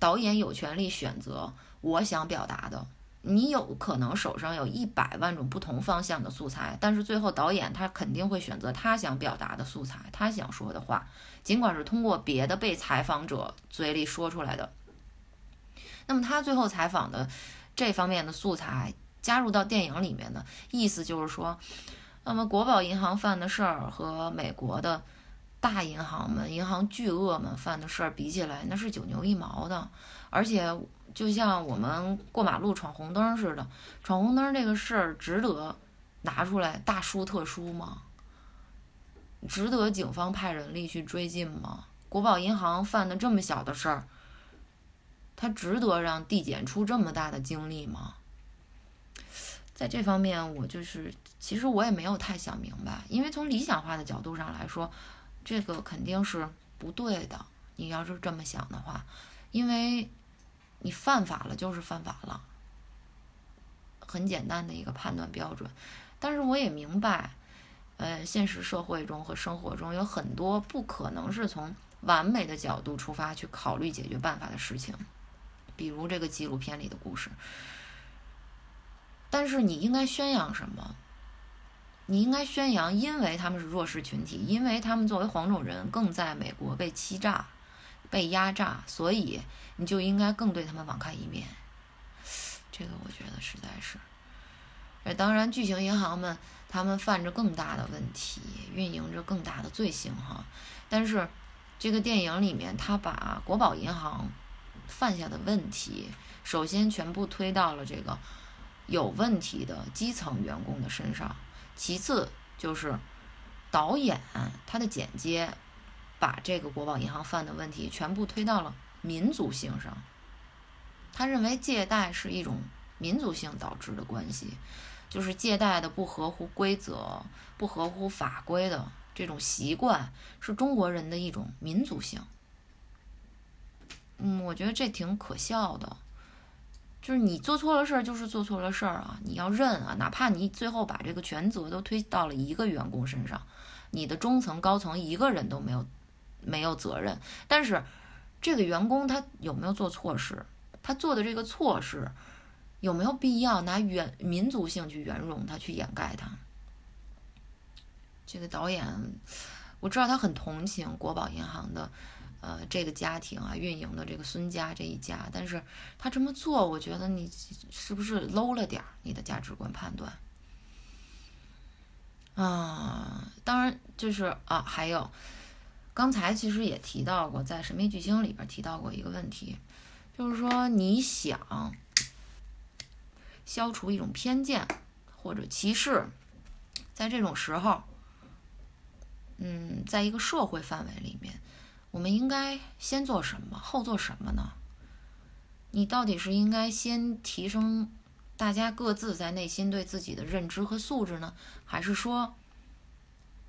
导演有权利选择我想表达的。你有可能手上有一百万种不同方向的素材，但是最后导演他肯定会选择他想表达的素材，他想说的话，尽管是通过别的被采访者嘴里说出来的。那么他最后采访的这方面的素材加入到电影里面的意思就是说，那么国宝银行犯的事儿和美国的大银行们、银行巨鳄们犯的事儿比起来，那是九牛一毛的。而且就像我们过马路闯红灯似的，闯红灯这个事儿值得拿出来大书特书吗？值得警方派人力去追进吗？国宝银行犯的这么小的事儿？他值得让地检出这么大的精力吗？在这方面，我就是其实我也没有太想明白，因为从理想化的角度上来说，这个肯定是不对的。你要是这么想的话，因为你犯法了就是犯法了，很简单的一个判断标准。但是我也明白，呃，现实社会中和生活中有很多不可能是从完美的角度出发去考虑解决办法的事情。比如这个纪录片里的故事，但是你应该宣扬什么？你应该宣扬，因为他们是弱势群体，因为他们作为黄种人更在美国被欺诈、被压榨，所以你就应该更对他们网开一面。这个我觉得实在是。呃，当然，巨型银行们他们犯着更大的问题，运营着更大的罪行哈。但是这个电影里面，他把国宝银行。犯下的问题，首先全部推到了这个有问题的基层员工的身上，其次就是导演他的剪接，把这个国宝银行犯的问题全部推到了民族性上。他认为借贷是一种民族性导致的关系，就是借贷的不合乎规则、不合乎法规的这种习惯，是中国人的一种民族性。嗯，我觉得这挺可笑的，就是你做错了事儿，就是做错了事儿啊，你要认啊，哪怕你最后把这个全责都推到了一个员工身上，你的中层、高层一个人都没有没有责任，但是这个员工他有没有做错事？他做的这个错事有没有必要拿原民族性去圆融他，去掩盖他？这个导演，我知道他很同情国宝银行的。呃，这个家庭啊，运营的这个孙家这一家，但是他这么做，我觉得你是不是 low 了点儿？你的价值观判断啊，当然就是啊，还有刚才其实也提到过，在《神秘巨星》里边提到过一个问题，就是说你想消除一种偏见或者歧视，在这种时候，嗯，在一个社会范围里面。我们应该先做什么，后做什么呢？你到底是应该先提升大家各自在内心对自己的认知和素质呢，还是说，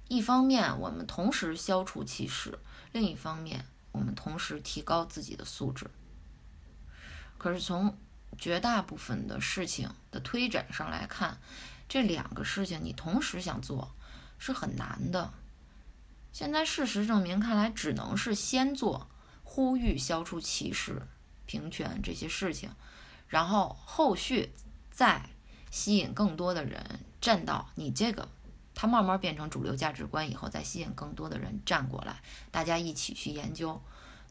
一方面我们同时消除歧视，另一方面我们同时提高自己的素质？可是从绝大部分的事情的推展上来看，这两个事情你同时想做是很难的。现在事实证明，看来只能是先做呼吁消除歧视、平权这些事情，然后后续再吸引更多的人站到你这个，它慢慢变成主流价值观以后，再吸引更多的人站过来，大家一起去研究。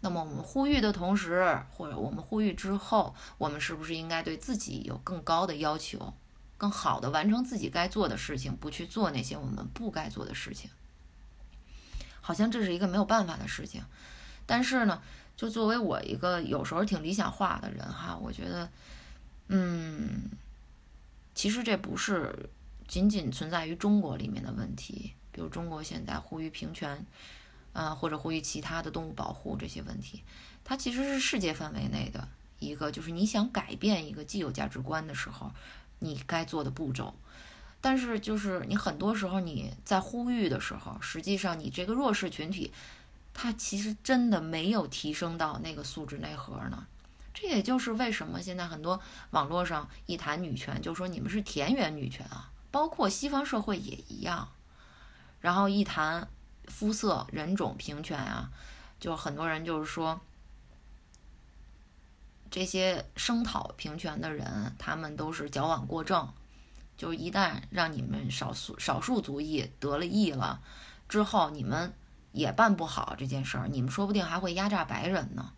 那么我们呼吁的同时，或者我们呼吁之后，我们是不是应该对自己有更高的要求，更好的完成自己该做的事情，不去做那些我们不该做的事情？好像这是一个没有办法的事情。但是呢，就作为我一个有时候挺理想化的人哈，我觉得，嗯，其实这不是仅仅存在于中国里面的问题，比如中国现在呼吁平权。啊，或者呼吁其他的动物保护这些问题，它其实是世界范围内的一个，就是你想改变一个既有价值观的时候，你该做的步骤。但是就是你很多时候你在呼吁的时候，实际上你这个弱势群体，他其实真的没有提升到那个素质内核呢。这也就是为什么现在很多网络上一谈女权，就说你们是田园女权啊，包括西方社会也一样。然后一谈。肤色、人种平权啊，就很多人就是说，这些声讨平权的人，他们都是矫枉过正。就一旦让你们少数少数族裔得了益了之后，你们也办不好这件事儿，你们说不定还会压榨白人呢。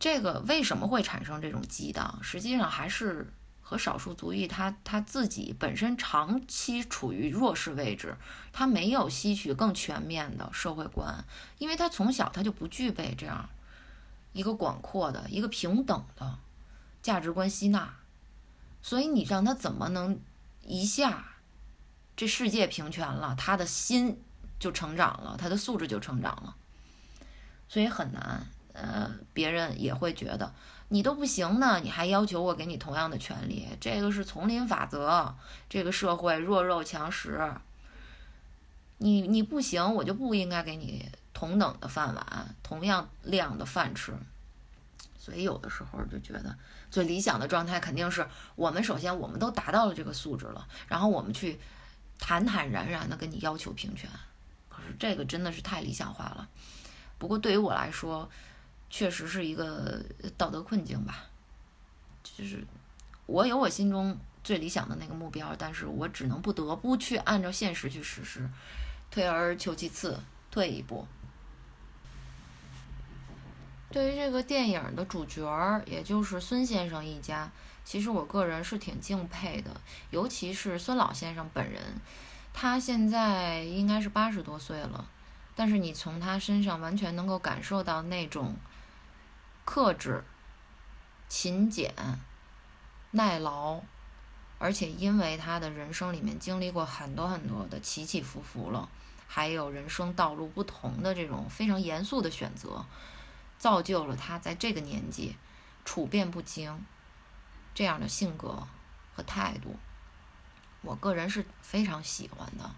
这个为什么会产生这种激荡？实际上还是。和少数族裔，他他自己本身长期处于弱势位置，他没有吸取更全面的社会观，因为他从小他就不具备这样一个广阔的一个平等的价值观吸纳，所以你让他怎么能一下这世界平权了，他的心就成长了，他的素质就成长了，所以很难。呃，别人也会觉得。你都不行呢，你还要求我给你同样的权利？这个是丛林法则，这个社会弱肉强食。你你不行，我就不应该给你同等的饭碗，同样量的饭吃。所以有的时候就觉得，最理想的状态肯定是我们首先我们都达到了这个素质了，然后我们去坦坦然然的跟你要求平权。可是这个真的是太理想化了。不过对于我来说，确实是一个道德困境吧，就是我有我心中最理想的那个目标，但是我只能不得不去按照现实去实施，退而求其次，退一步。对于这个电影的主角，也就是孙先生一家，其实我个人是挺敬佩的，尤其是孙老先生本人，他现在应该是八十多岁了，但是你从他身上完全能够感受到那种。克制、勤俭、耐劳，而且因为他的人生里面经历过很多很多的起起伏伏了，还有人生道路不同的这种非常严肃的选择，造就了他在这个年纪处变不惊这样的性格和态度。我个人是非常喜欢的。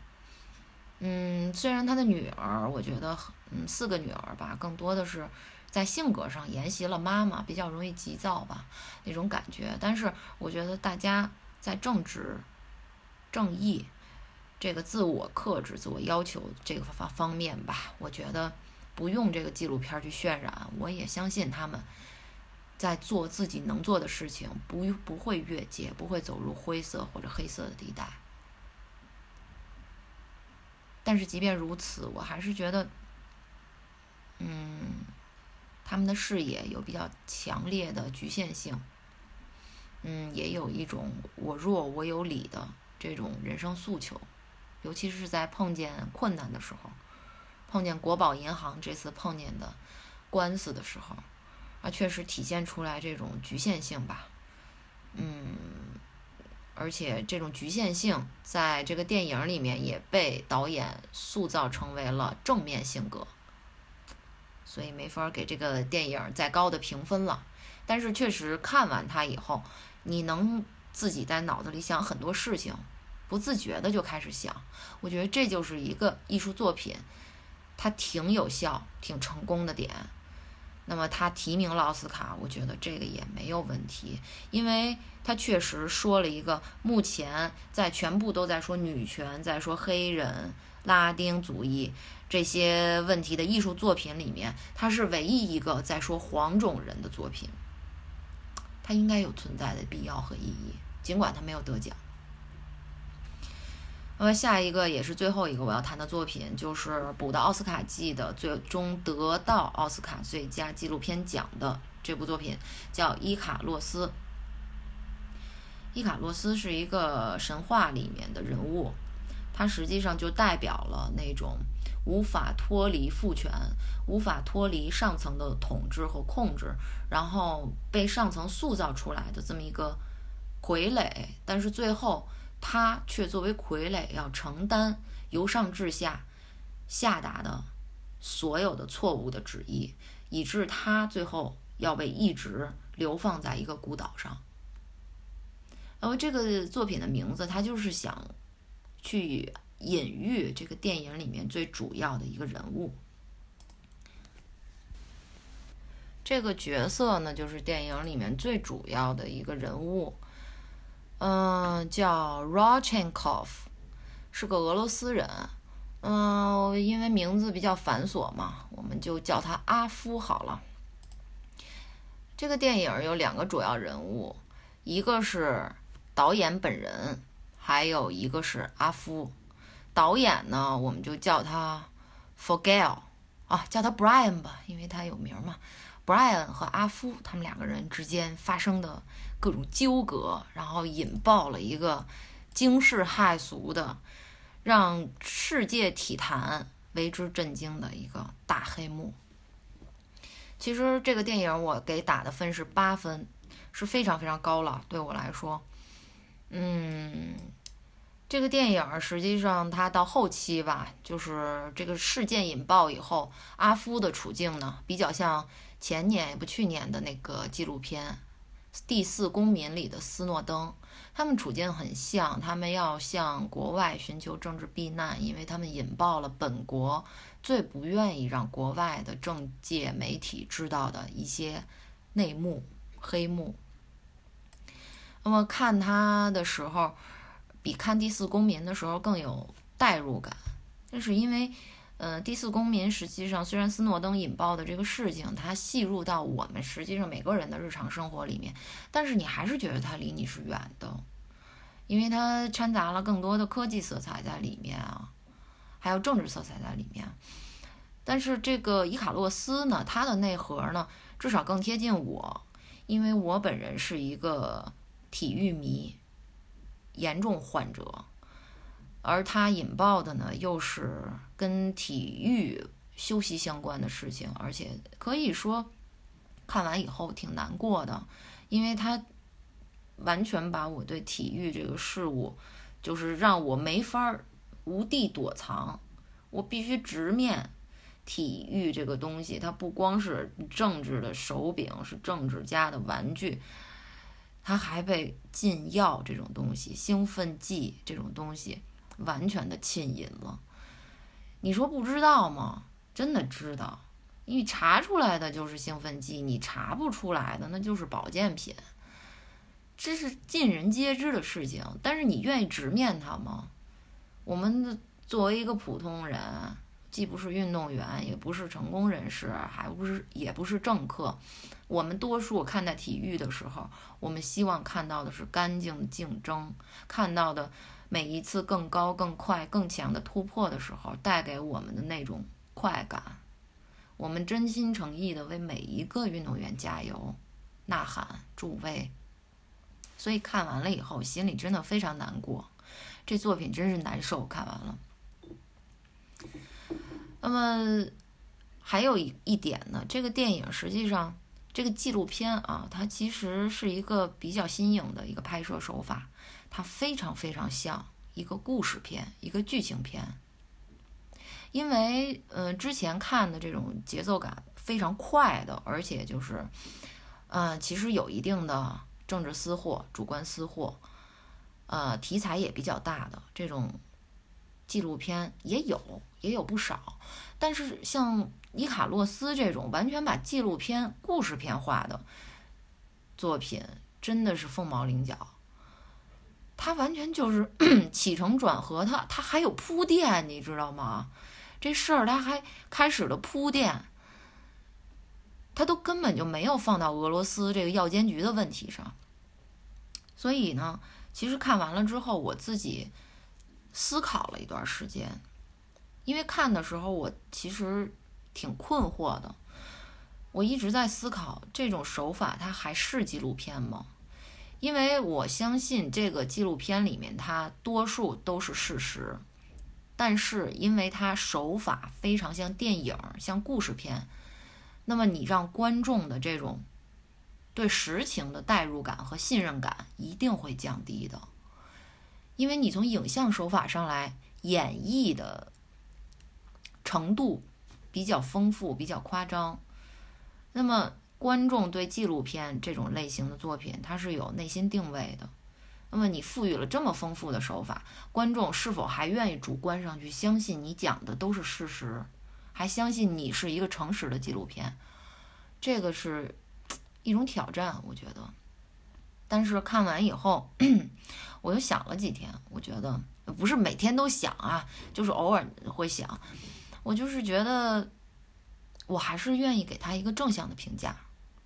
嗯，虽然他的女儿，我觉得，嗯，四个女儿吧，更多的是。在性格上沿袭了妈妈比较容易急躁吧那种感觉，但是我觉得大家在正直、正义这个自我克制、自我要求这个方方面吧，我觉得不用这个纪录片去渲染，我也相信他们在做自己能做的事情，不不会越界，不会走入灰色或者黑色的地带。但是即便如此，我还是觉得，嗯。他们的视野有比较强烈的局限性，嗯，也有一种我弱我有理的这种人生诉求，尤其是在碰见困难的时候，碰见国宝银行这次碰见的官司的时候，啊，确实体现出来这种局限性吧，嗯，而且这种局限性在这个电影里面也被导演塑造成为了正面性格。所以没法给这个电影再高的评分了，但是确实看完它以后，你能自己在脑子里想很多事情，不自觉的就开始想。我觉得这就是一个艺术作品，它挺有效、挺成功的点。那么它提名了奥斯卡，我觉得这个也没有问题，因为它确实说了一个目前在全部都在说女权、在说黑人、拉丁主义这些问题的艺术作品里面，他是唯一一个在说黄种人的作品，他应该有存在的必要和意义，尽管他没有得奖。那么下一个也是最后一个我要谈的作品，就是补的奥斯卡季的，最终得到奥斯卡最佳纪录片奖的这部作品，叫《伊卡洛斯》。伊卡洛斯是一个神话里面的人物，它实际上就代表了那种无法脱离父权、无法脱离上层的统治和控制，然后被上层塑造出来的这么一个傀儡，但是最后。他却作为傀儡，要承担由上至下下达的所有的错误的旨意，以致他最后要被一直流放在一个孤岛上。然后这个作品的名字，他就是想去隐喻这个电影里面最主要的一个人物。这个角色呢，就是电影里面最主要的一个人物。嗯，叫 Rochenkov，是个俄罗斯人。嗯，因为名字比较繁琐嘛，我们就叫他阿夫好了。这个电影有两个主要人物，一个是导演本人，还有一个是阿夫。导演呢，我们就叫他 Forgel 啊，叫他 Brian 吧，因为他有名嘛。Brian 和阿夫他们两个人之间发生的。各种纠葛，然后引爆了一个惊世骇俗的，让世界体坛为之震惊的一个大黑幕。其实这个电影我给打的分是八分，是非常非常高了，对我来说。嗯，这个电影实际上它到后期吧，就是这个事件引爆以后，阿夫的处境呢，比较像前年也不去年的那个纪录片。第四公民里的斯诺登，他们处境很像，他们要向国外寻求政治避难，因为他们引爆了本国最不愿意让国外的政界媒体知道的一些内幕黑幕。那么看他的时候，比看第四公民的时候更有代入感，那是因为。呃，第四公民实际上虽然斯诺登引爆的这个事情，它细入到我们实际上每个人的日常生活里面，但是你还是觉得它离你是远的，因为它掺杂了更多的科技色彩在里面啊，还有政治色彩在里面。但是这个伊卡洛斯呢，它的内核呢，至少更贴近我，因为我本人是一个体育迷，严重患者。而他引爆的呢，又是跟体育休息相关的事情，而且可以说看完以后挺难过的，因为他完全把我对体育这个事物，就是让我没法无地躲藏，我必须直面体育这个东西。它不光是政治的手柄，是政治家的玩具，他还被禁药这种东西、兴奋剂这种东西。完全的浸淫了，你说不知道吗？真的知道，你查出来的就是兴奋剂，你查不出来的那就是保健品，这是尽人皆知的事情。但是你愿意直面它吗？我们作为一个普通人，既不是运动员，也不是成功人士，还不是也不是政客，我们多数看待体育的时候，我们希望看到的是干净竞争，看到的。每一次更高、更快、更强的突破的时候，带给我们的那种快感，我们真心诚意的为每一个运动员加油、呐喊、助威。所以看完了以后，心里真的非常难过，这作品真是难受。看完了，那么还有一一点呢，这个电影实际上，这个纪录片啊，它其实是一个比较新颖的一个拍摄手法。它非常非常像一个故事片，一个剧情片，因为呃之前看的这种节奏感非常快的，而且就是，呃其实有一定的政治私货、主观私货，呃题材也比较大的这种纪录片也有，也有不少，但是像伊卡洛斯这种完全把纪录片故事片化的作品，真的是凤毛麟角。他完全就是 起承转合，他他还有铺垫，你知道吗？这事儿他还开始了铺垫，他都根本就没有放到俄罗斯这个药监局的问题上。所以呢，其实看完了之后，我自己思考了一段时间，因为看的时候我其实挺困惑的，我一直在思考这种手法它还是纪录片吗？因为我相信这个纪录片里面它多数都是事实，但是因为它手法非常像电影、像故事片，那么你让观众的这种对实情的代入感和信任感一定会降低的，因为你从影像手法上来演绎的程度比较丰富、比较夸张，那么。观众对纪录片这种类型的作品，它是有内心定位的。那么你赋予了这么丰富的手法，观众是否还愿意主观上去相信你讲的都是事实，还相信你是一个诚实的纪录片？这个是一种挑战，我觉得。但是看完以后，我又想了几天，我觉得不是每天都想啊，就是偶尔会想。我就是觉得，我还是愿意给他一个正向的评价。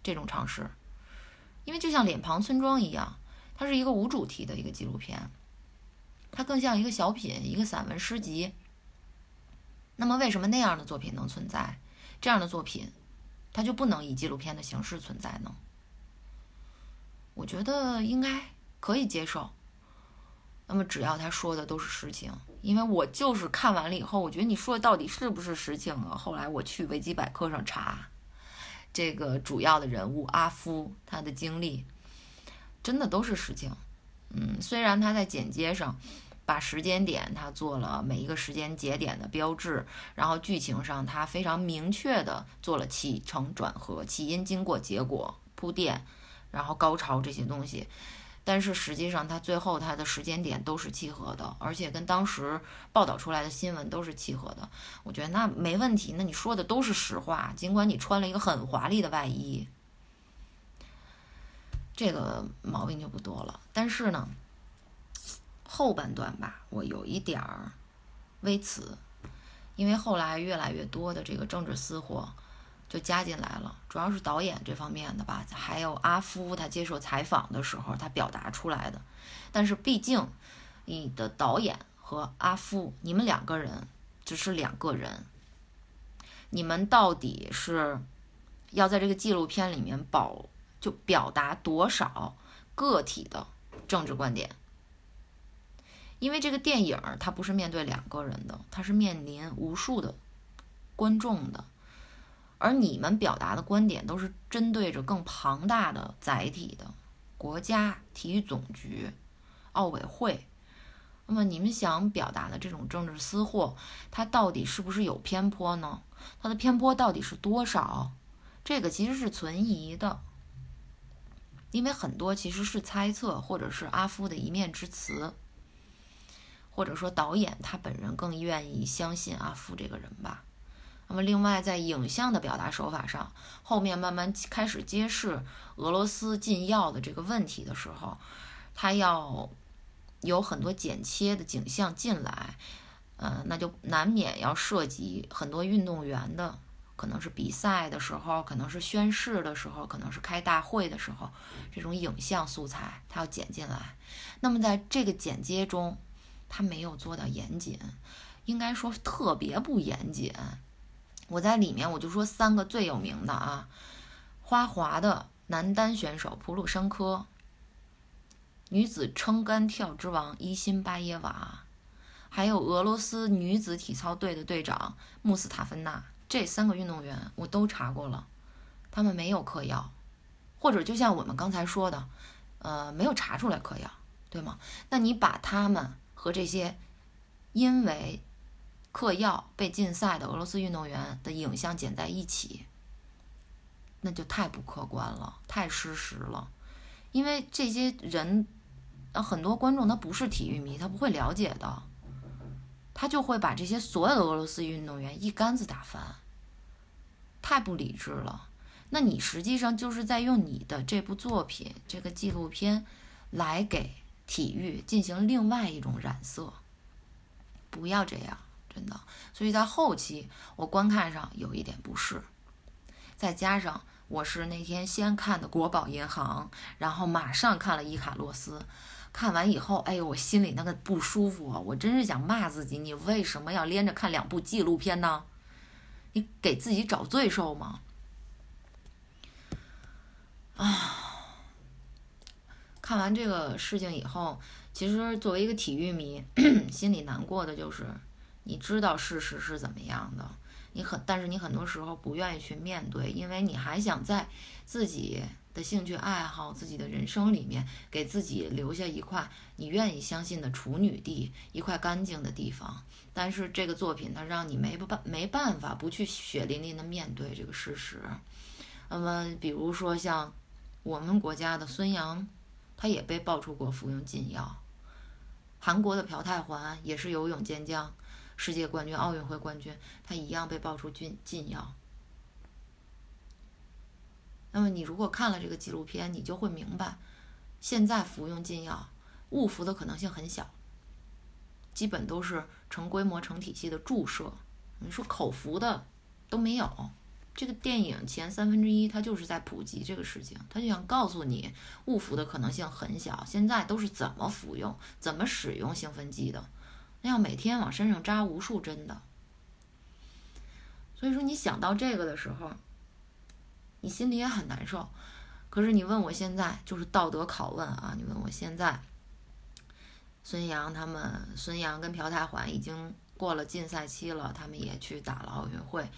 这种尝试，因为就像脸庞村庄一样，它是一个无主题的一个纪录片，它更像一个小品、一个散文诗集。那么，为什么那样的作品能存在？这样的作品，它就不能以纪录片的形式存在呢？我觉得应该可以接受。那么，只要他说的都是实情，因为我就是看完了以后，我觉得你说的到底是不是实情啊？后来我去维基百科上查。这个主要的人物阿夫，他的经历真的都是实情。嗯，虽然他在剪接上把时间点他做了每一个时间节点的标志，然后剧情上他非常明确的做了起承转合、起因、经过、结果铺垫，然后高潮这些东西。但是实际上，它最后它的时间点都是契合的，而且跟当时报道出来的新闻都是契合的。我觉得那没问题，那你说的都是实话，尽管你穿了一个很华丽的外衣，这个毛病就不多了。但是呢，后半段吧，我有一点儿微词，因为后来越来越多的这个政治私货。就加进来了，主要是导演这方面的吧，还有阿夫他接受采访的时候他表达出来的。但是毕竟，你的导演和阿夫，你们两个人只是两个人，你们到底是要在这个纪录片里面保就表达多少个体的政治观点？因为这个电影它不是面对两个人的，它是面临无数的观众的。而你们表达的观点都是针对着更庞大的载体的国家体育总局、奥委会。那么你们想表达的这种政治私货，它到底是不是有偏颇呢？它的偏颇到底是多少？这个其实是存疑的，因为很多其实是猜测，或者是阿夫的一面之词，或者说导演他本人更愿意相信阿夫这个人吧。那么，另外在影像的表达手法上，后面慢慢开始揭示俄罗斯禁药的这个问题的时候，他要有很多剪切的景象进来，呃，那就难免要涉及很多运动员的，可能是比赛的时候，可能是宣誓的时候，可能是开大会的时候，这种影像素材他要剪进来。那么在这个剪接中，他没有做到严谨，应该说特别不严谨。我在里面我就说三个最有名的啊，花滑的男单选手普鲁申科，女子撑杆跳之王伊辛巴耶娃，还有俄罗斯女子体操队的队长穆斯塔芬娜，这三个运动员我都查过了，他们没有嗑药，或者就像我们刚才说的，呃，没有查出来嗑药，对吗？那你把他们和这些因为。嗑药被禁赛的俄罗斯运动员的影像剪在一起，那就太不客观了，太失实了。因为这些人，呃，很多观众他不是体育迷，他不会了解的。他就会把这些所有的俄罗斯运动员一竿子打翻，太不理智了。那你实际上就是在用你的这部作品、这个纪录片来给体育进行另外一种染色。不要这样，真的。所以在后期我观看上有一点不适，再加上我是那天先看的国宝银行，然后马上看了伊卡洛斯。看完以后，哎呦，我心里那个不舒服啊！我真是想骂自己，你为什么要连着看两部纪录片呢？你给自己找罪受吗？啊！看完这个事情以后，其实作为一个体育迷，心里难过的就是，你知道事实是怎么样的，你很，但是你很多时候不愿意去面对，因为你还想在自己。的兴趣爱好，自己的人生里面，给自己留下一块你愿意相信的处女地，一块干净的地方。但是这个作品它让你没办没办法不去血淋淋的面对这个事实。那么，比如说像我们国家的孙杨，他也被爆出过服用禁药；韩国的朴泰桓也是游泳健将，世界冠军、奥运会冠军，他一样被爆出禁禁药。那么你如果看了这个纪录片，你就会明白，现在服用禁药误服的可能性很小，基本都是成规模、成体系的注射。你说口服的都没有。这个电影前三分之一它就是在普及这个事情，他就想告诉你误服的可能性很小。现在都是怎么服用、怎么使用兴奋剂的，那要每天往身上扎无数针的。所以说你想到这个的时候。你心里也很难受，可是你问我现在就是道德拷问啊！你问我现在，孙杨他们，孙杨跟朴泰桓已经过了禁赛期了，他们也去打了奥运会，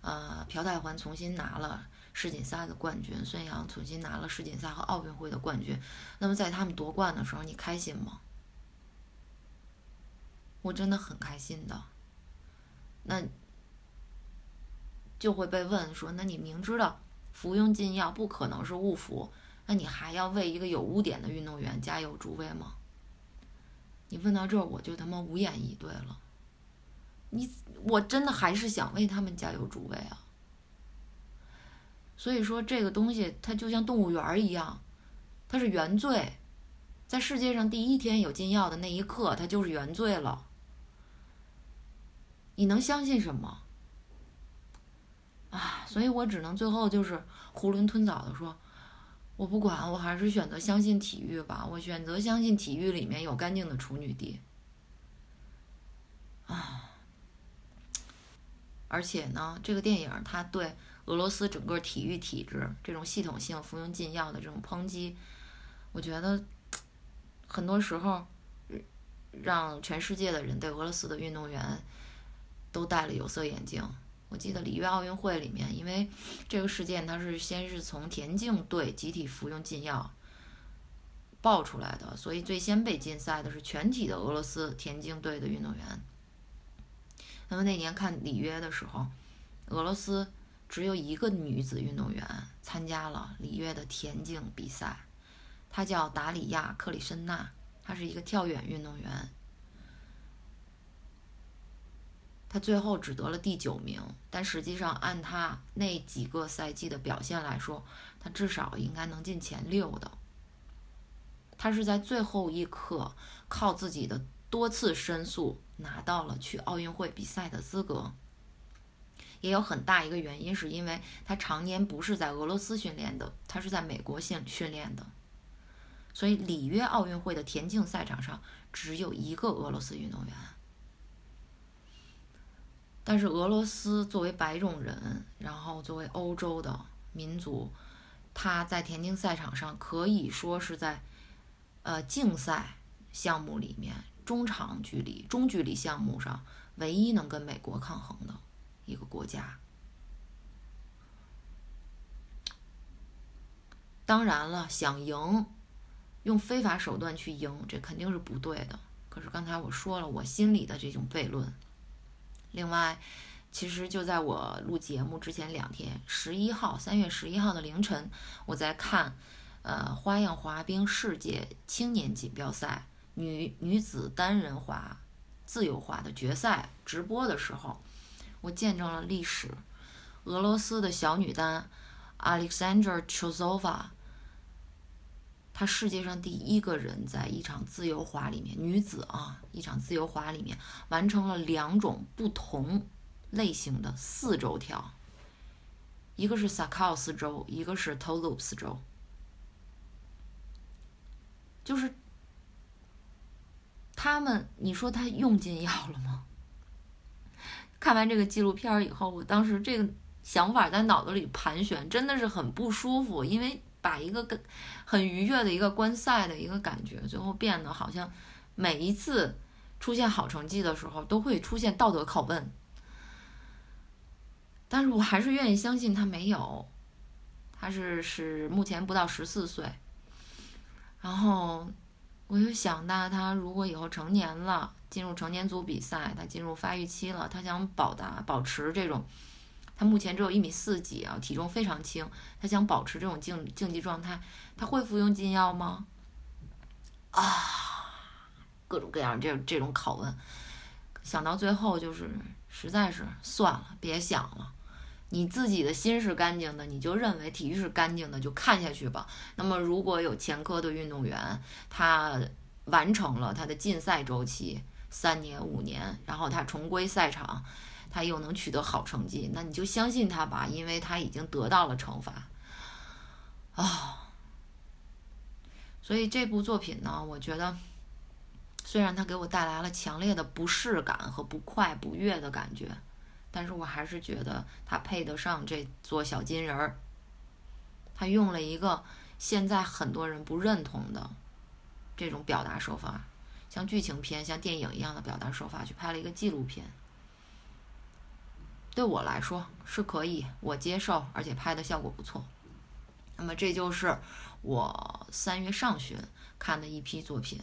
呃，朴泰桓重新拿了世锦赛的冠军，孙杨重新拿了世锦赛和奥运会的冠军。那么在他们夺冠的时候，你开心吗？我真的很开心的。那就会被问说，那你明知道？服用禁药不可能是误服，那你还要为一个有污点的运动员加油助威吗？你问到这儿，我就他妈无言以对了。你我真的还是想为他们加油助威啊。所以说这个东西它就像动物园一样，它是原罪，在世界上第一天有禁药的那一刻，它就是原罪了。你能相信什么？啊，所以我只能最后就是囫囵吞枣的说，我不管，我还是选择相信体育吧。我选择相信体育里面有干净的处女地。啊，而且呢，这个电影它对俄罗斯整个体育体制这种系统性服用禁药的这种抨击，我觉得很多时候让全世界的人对俄罗斯的运动员都戴了有色眼镜。我记得里约奥运会里面，因为这个事件它是先是从田径队集体服用禁药爆出来的，所以最先被禁赛的是全体的俄罗斯田径队的运动员。那么那年看里约的时候，俄罗斯只有一个女子运动员参加了里约的田径比赛，她叫达里亚·克里申娜，她是一个跳远运动员。他最后只得了第九名，但实际上按他那几个赛季的表现来说，他至少应该能进前六的。他是在最后一刻靠自己的多次申诉拿到了去奥运会比赛的资格。也有很大一个原因是因为他常年不是在俄罗斯训练的，他是在美国训训练的，所以里约奥运会的田径赛场上只有一个俄罗斯运动员。但是俄罗斯作为白种人，然后作为欧洲的民族，他在田径赛场上可以说是在，呃，竞赛项目里面中长距离、中距离项目上唯一能跟美国抗衡的一个国家。当然了，想赢，用非法手段去赢，这肯定是不对的。可是刚才我说了，我心里的这种悖论。另外，其实就在我录节目之前两天，十一号，三月十一号的凌晨，我在看，呃，花样滑冰世界青年锦标赛女女子单人滑自由滑的决赛直播的时候，我见证了历史。俄罗斯的小女单 Alexandra Chozova，她世界上第一个人在一场自由滑里面，女子啊，一场自由滑里面完成了两种不同类型的四周跳，一个是萨考斯周，一个是 Toulouse 周，就是他们，你说他用尽药了吗？看完这个纪录片以后，我当时这个。想法在脑子里盘旋，真的是很不舒服，因为把一个跟很愉悦的一个观赛的一个感觉，最后变得好像每一次出现好成绩的时候都会出现道德拷问。但是我还是愿意相信他没有，他是是目前不到十四岁。然后我就想到，他如果以后成年了，进入成年组比赛，他进入发育期了，他想保达保持这种。他目前只有一米四几啊，体重非常轻。他想保持这种竞竞技状态，他会服用禁药吗？啊，各种各样这这种拷问，想到最后就是实在是算了，别想了。你自己的心是干净的，你就认为体育是干净的，就看下去吧。那么如果有前科的运动员，他完成了他的禁赛周期三年五年，然后他重归赛场。他又能取得好成绩，那你就相信他吧，因为他已经得到了惩罚啊。所以这部作品呢，我觉得虽然它给我带来了强烈的不适感和不快不悦的感觉，但是我还是觉得它配得上这座小金人儿。他用了一个现在很多人不认同的这种表达手法，像剧情片、像电影一样的表达手法去拍了一个纪录片。对我来说是可以，我接受，而且拍的效果不错。那么这就是我三月上旬看的一批作品。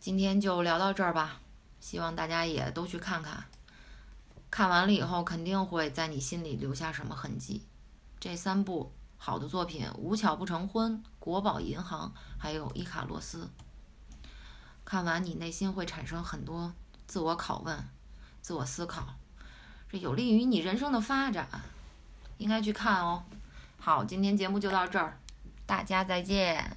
今天就聊到这儿吧，希望大家也都去看看。看完了以后，肯定会在你心里留下什么痕迹。这三部好的作品，《无巧不成婚》《国宝银行》还有《伊卡洛斯》，看完你内心会产生很多自我拷问、自我思考。这有利于你人生的发展，应该去看哦。好，今天节目就到这儿，大家再见。